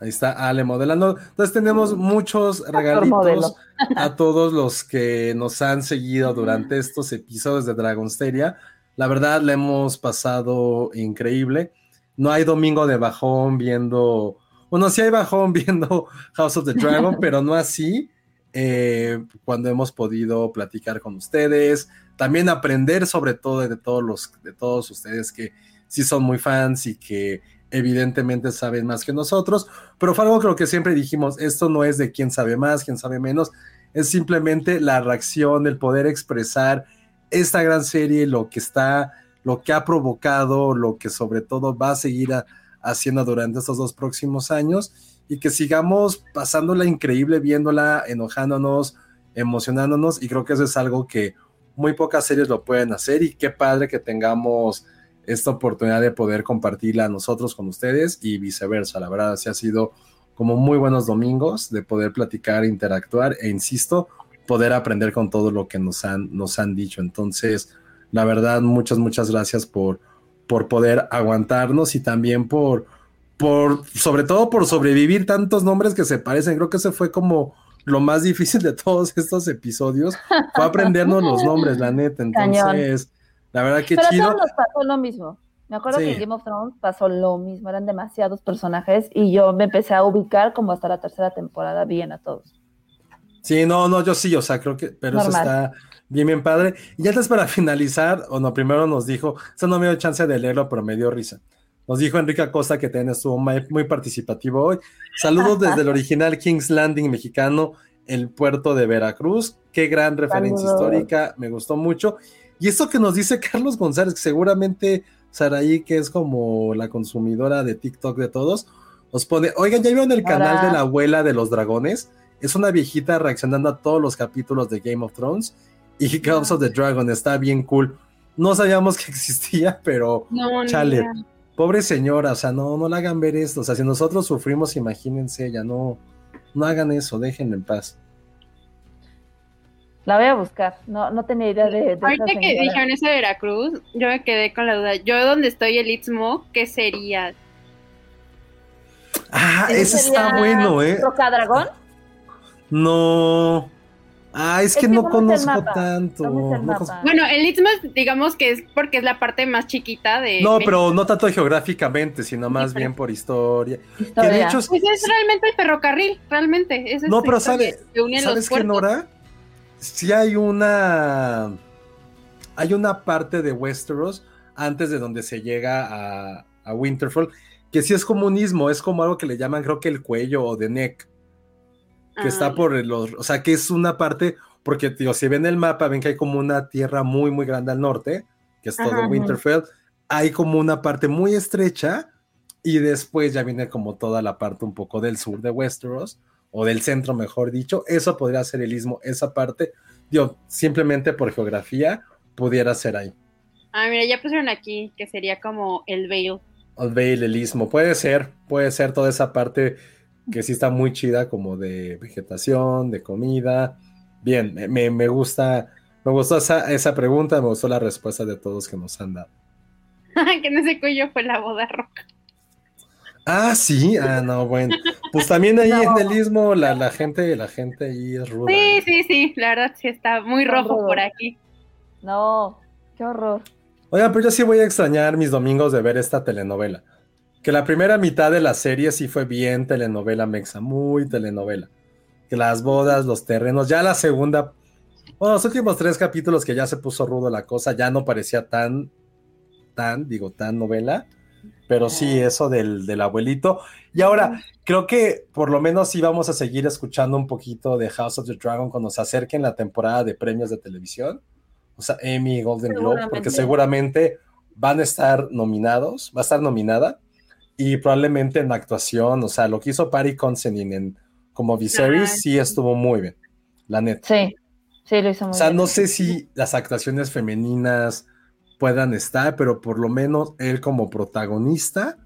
Ahí está Ale modelando. Entonces tenemos muchos regalitos a todos los que nos han seguido durante estos episodios de Dragonsteria. La verdad, le hemos pasado increíble. No hay domingo de bajón viendo. Bueno, sí hay bajón viendo House of the Dragon, pero no así. Eh, cuando hemos podido platicar con ustedes, también aprender sobre todo de todos los de todos ustedes que sí son muy fans y que evidentemente saben más que nosotros, pero fue algo creo que siempre dijimos, esto no es de quién sabe más, quién sabe menos, es simplemente la reacción, el poder expresar esta gran serie, lo que está, lo que ha provocado, lo que sobre todo va a seguir a- haciendo durante estos dos próximos años y que sigamos pasándola increíble, viéndola, enojándonos, emocionándonos y creo que eso es algo que muy pocas series lo pueden hacer y qué padre que tengamos esta oportunidad de poder compartirla nosotros con ustedes y viceversa. La verdad, sí ha sido como muy buenos domingos de poder platicar, interactuar e insisto, poder aprender con todo lo que nos han, nos han dicho. Entonces, la verdad, muchas, muchas gracias por, por poder aguantarnos y también por, por, sobre todo por sobrevivir tantos nombres que se parecen. Creo que ese fue como, lo más difícil de todos estos episodios fue aprendernos los nombres, la neta. Entonces, la verdad que Pero chido. todos nos pasó lo mismo. Me acuerdo Sí. que en Game of Thrones pasó lo mismo, eran demasiados personajes y yo me empecé a ubicar como hasta la tercera temporada bien a todos. Sí, no, no, yo sí, o sea, creo que, pero eso está bien, bien padre. Y antes para finalizar, o no, primero nos dijo, eso no me dio chance de leerlo, pero me dio risa. Nos dijo Enrique Acosta que también estuvo muy, muy participativo hoy. Saludos desde el original King's Landing mexicano, el puerto de Veracruz. Qué gran referencia Saludos. histórica, me gustó mucho. Y esto que nos dice Carlos González, que seguramente Saraí, que es como la consumidora de TikTok de todos, nos pone, oigan, ¿ya vieron el canal de la abuela de los dragones? Es una viejita reaccionando a todos los capítulos de Game of Thrones y House of the Dragon, está bien cool. No sabíamos que existía, pero No, no. Chale. Pobre señora, o sea, no, no la hagan ver esto. O sea, si nosotros sufrimos, imagínense, ya no, no hagan eso, déjenla en paz. La voy a buscar, no, no tenía idea de, de esa que dijeron eso de Veracruz, yo me quedé con la duda. Yo donde estoy el Istmo, ¿qué sería? Ah, ¿Ese ese está bueno, ¿eh? Rocadragón? No. Ah, es que Es que no ¿dónde está conozco el mapa? tanto. Bueno, el Istmo es, digamos que es porque es la parte más chiquita de. no, México. pero no tanto geográficamente, sino más bien por historia. Que de hecho, Pues es realmente el ferrocarril, realmente. Esa es No, pero sabe- que ¿sabes qué. Nora? Sí hay una. Hay una parte de Westeros antes de donde se llega a, a Winterfell que sí es comunismo, es como algo que le llaman, creo que el cuello o de neck, que Ah, está por los. O sea, que es una parte. Porque, digo, si ven el mapa, ven que hay como una tierra muy, muy grande al norte, que es todo Ajá. Winterfell. Hay como una parte muy estrecha y después ya viene como toda la parte un poco del sur de Westeros o del centro, mejor dicho. Eso podría ser el istmo, esa parte. Digo, simplemente por geografía pudiera ser ahí. Ah, mira, ya pusieron aquí que sería como el Veil. Old Vale, el istmo. Puede ser, puede ser toda esa parte que sí está muy chida, como de vegetación, de comida. Bien, me, me- gusta, me gustó esa, esa pregunta, me gustó la respuesta de todos que nos han dado. que en ese cuello fue la boda roca. Ah, sí, ah, no, bueno. Pues también ahí No. en el istmo, la, la gente, la gente ahí es ruda. Sí, ¿eh? sí, sí, la verdad sí está muy rojo por aquí. No, qué horror. Oigan, pero yo sí voy a extrañar mis domingos de ver esta telenovela. Que la primera mitad de la serie sí fue bien telenovela mexa, muy telenovela. Que las bodas, los terrenos, ya la segunda, bueno, los últimos tres capítulos que ya se puso rudo la cosa, ya no parecía tan, tan, digo, tan novela. Pero sí, eso del, del abuelito. Y ahora, creo que por lo menos sí vamos a seguir escuchando un poquito de House of the Dragon cuando se acerquen la temporada de premios de televisión. O sea, Emmy y Golden Globe, porque Seguramente. seguramente van a estar nominados, va a estar nominada. Y probablemente en actuación, o sea, lo que hizo Patty Considine en como Viserys Ah, sí estuvo muy bien, la neta. Sí, sí, lo hizo muy O sea, bien. no sé si las actuaciones femeninas puedan estar, pero por lo menos él como protagonista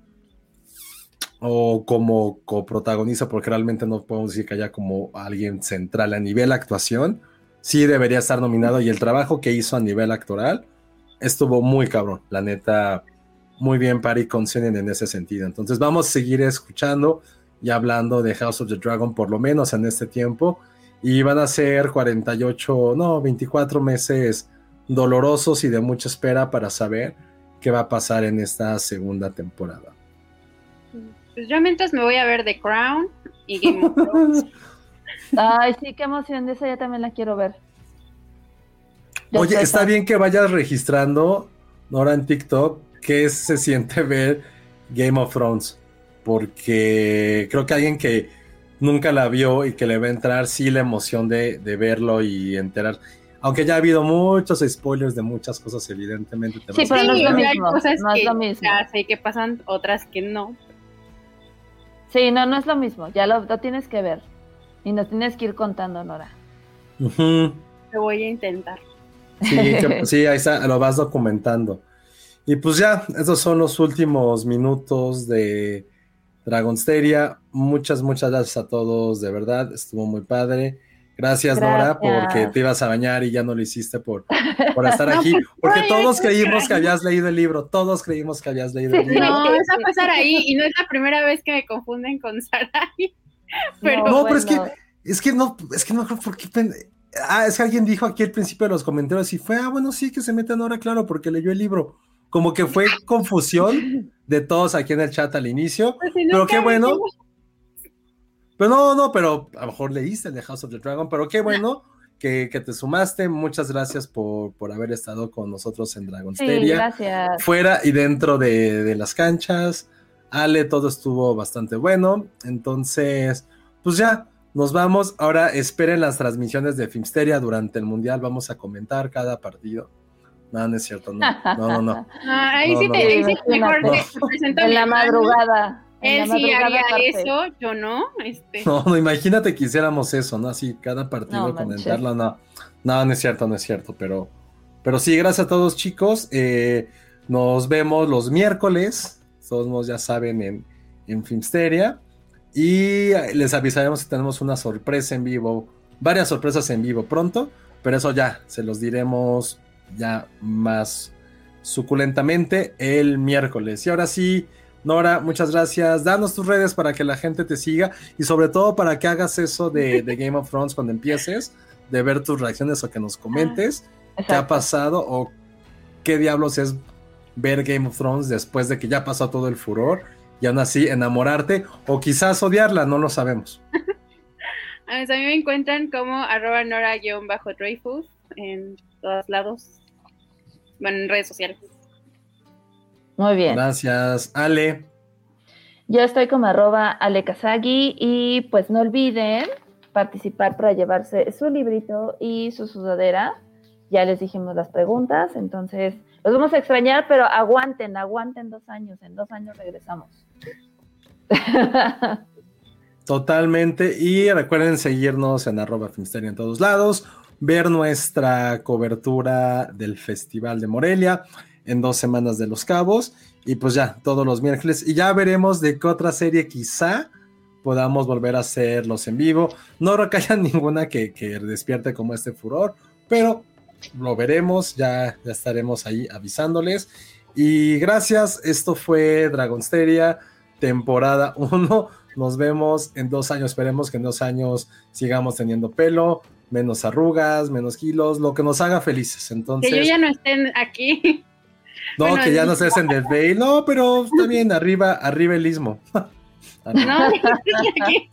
o como coprotagonista, porque realmente no podemos decir que haya como alguien central a nivel actuación, sí debería estar nominado y el trabajo que hizo a nivel actoral estuvo muy cabrón, la neta, muy bien Patty Considine en ese sentido. Entonces vamos a seguir escuchando y hablando de House of the Dragon por lo menos en este tiempo y van a ser 48, no, 24 meses dolorosos y de mucha espera para saber qué va a pasar en esta segunda temporada. Pues yo mientras me voy a ver The Crown y Game of Thrones. Ay, sí, qué emoción, de esa ya también la quiero ver. Ya Oye, está bien que vayas registrando, Nora, en TikTok, qué se siente ver Game of Thrones, porque creo que alguien que nunca la vio y que le va a entrar, sí, la emoción de, de verlo y enterar. Aunque ya ha habido muchos spoilers de muchas cosas, evidentemente. te Sí, pero no es lo hay mismo, cosas no es que lo mismo. ya sé que pasan, otras que no. Sí, no, no es lo mismo, ya lo, lo tienes que ver. Y nos tienes que ir contando, Nora. Ujú. Lo voy a intentar. Sí, que- sí, ahí está, lo vas documentando. Y pues ya, esos son los últimos minutos de Dragonsteria. Muchas, muchas gracias a todos, de verdad, estuvo muy padre. Gracias, Nora, porque te ibas a bañar y ya no lo hiciste por, por estar No, aquí. pues, Porque todos creímos que habías leído el libro, todos creímos que habías leído el libro. No, eso va a pasar ahí y no es la primera vez que me confunden con Sarai. Pero No, pero es que. Es que no, es que no creo por qué. Ah, es que alguien dijo aquí al principio de los comentarios y fue, ah, bueno, sí, que se metan ahora, claro, porque leyó el libro. Como que fue confusión de todos aquí en el chat al inicio. Pues si pero qué bueno. Pero no, no, pero a lo mejor leíste el de House of the Dragon, pero qué bueno que, que te sumaste. Muchas gracias por, por haber estado con nosotros en Sí, Dragonsteria. gracias. fuera y dentro de, de las canchas. Ale, todo estuvo bastante bueno. Entonces, pues ya, nos vamos. Ahora esperen las transmisiones de Filmsteria durante el Mundial. Vamos a comentar cada partido. No, no es cierto, no. No, no, no. Ah, ahí No, sí no, te no. ahí sí mejor No. te En la madrugada. Él sí haría eso, yo no. Este, No, no, imagínate que hiciéramos eso, ¿no? Así, cada partido No, comentarlo, no. No, no es cierto, no es cierto, pero, pero sí, gracias a todos, chicos. Eh, nos vemos los miércoles, todos modos ya saben, en, en Filmsteria. Y les avisaremos si tenemos una sorpresa en vivo, varias sorpresas en vivo pronto, pero eso ya, se los diremos ya más suculentamente el miércoles. Y ahora sí, Nora, muchas gracias. Danos tus redes para que la gente te siga y sobre todo para que hagas eso de, de Game of Thrones cuando empieces, de ver tus reacciones o que nos comentes qué ha pasado o qué diablos es ver Game of Thrones después de que ya pasó todo el furor y aún así enamorarte o quizás odiarla, no lo sabemos. a mí me encuentran como arroba nora-dreyfus en todos lados. Bueno, en redes sociales. Muy bien. Gracias, Ale. Yo estoy como arroba alekazagi y pues no olviden participar para llevarse su librito y su sudadera. Ya les dijimos las preguntas, entonces los vamos a extrañar, pero aguanten, aguanten dos años. En dos años regresamos. Totalmente. Y recuerden seguirnos en arroba Filmsteria en todos lados, ver nuestra cobertura del Festival de Morelia en dos semanas de Los Cabos. Y pues ya, todos los miércoles. Y ya veremos de qué otra serie quizá podamos volver a hacerlos en vivo. No creo ninguna que, que despierte como este furor, pero lo veremos, ya, ya estaremos ahí avisándoles. Y gracias, esto fue Dragonsteria, temporada 1. Nos vemos en dos años. Esperemos que en dos años sigamos teniendo pelo, menos arrugas, menos kilos, lo que nos haga felices. Entonces, Que yo ya no estén aquí. no, bueno, que ya no se hacen del Bay. No, pero está bien, arriba, arriba el istmo. No, aquí.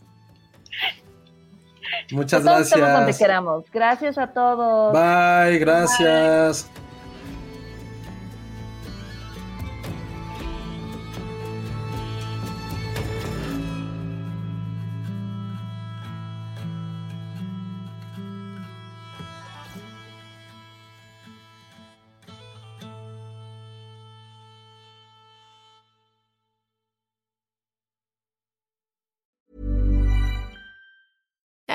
Muchas Todos estamos donde gracias. queramos. Gracias a todos. Bye, gracias.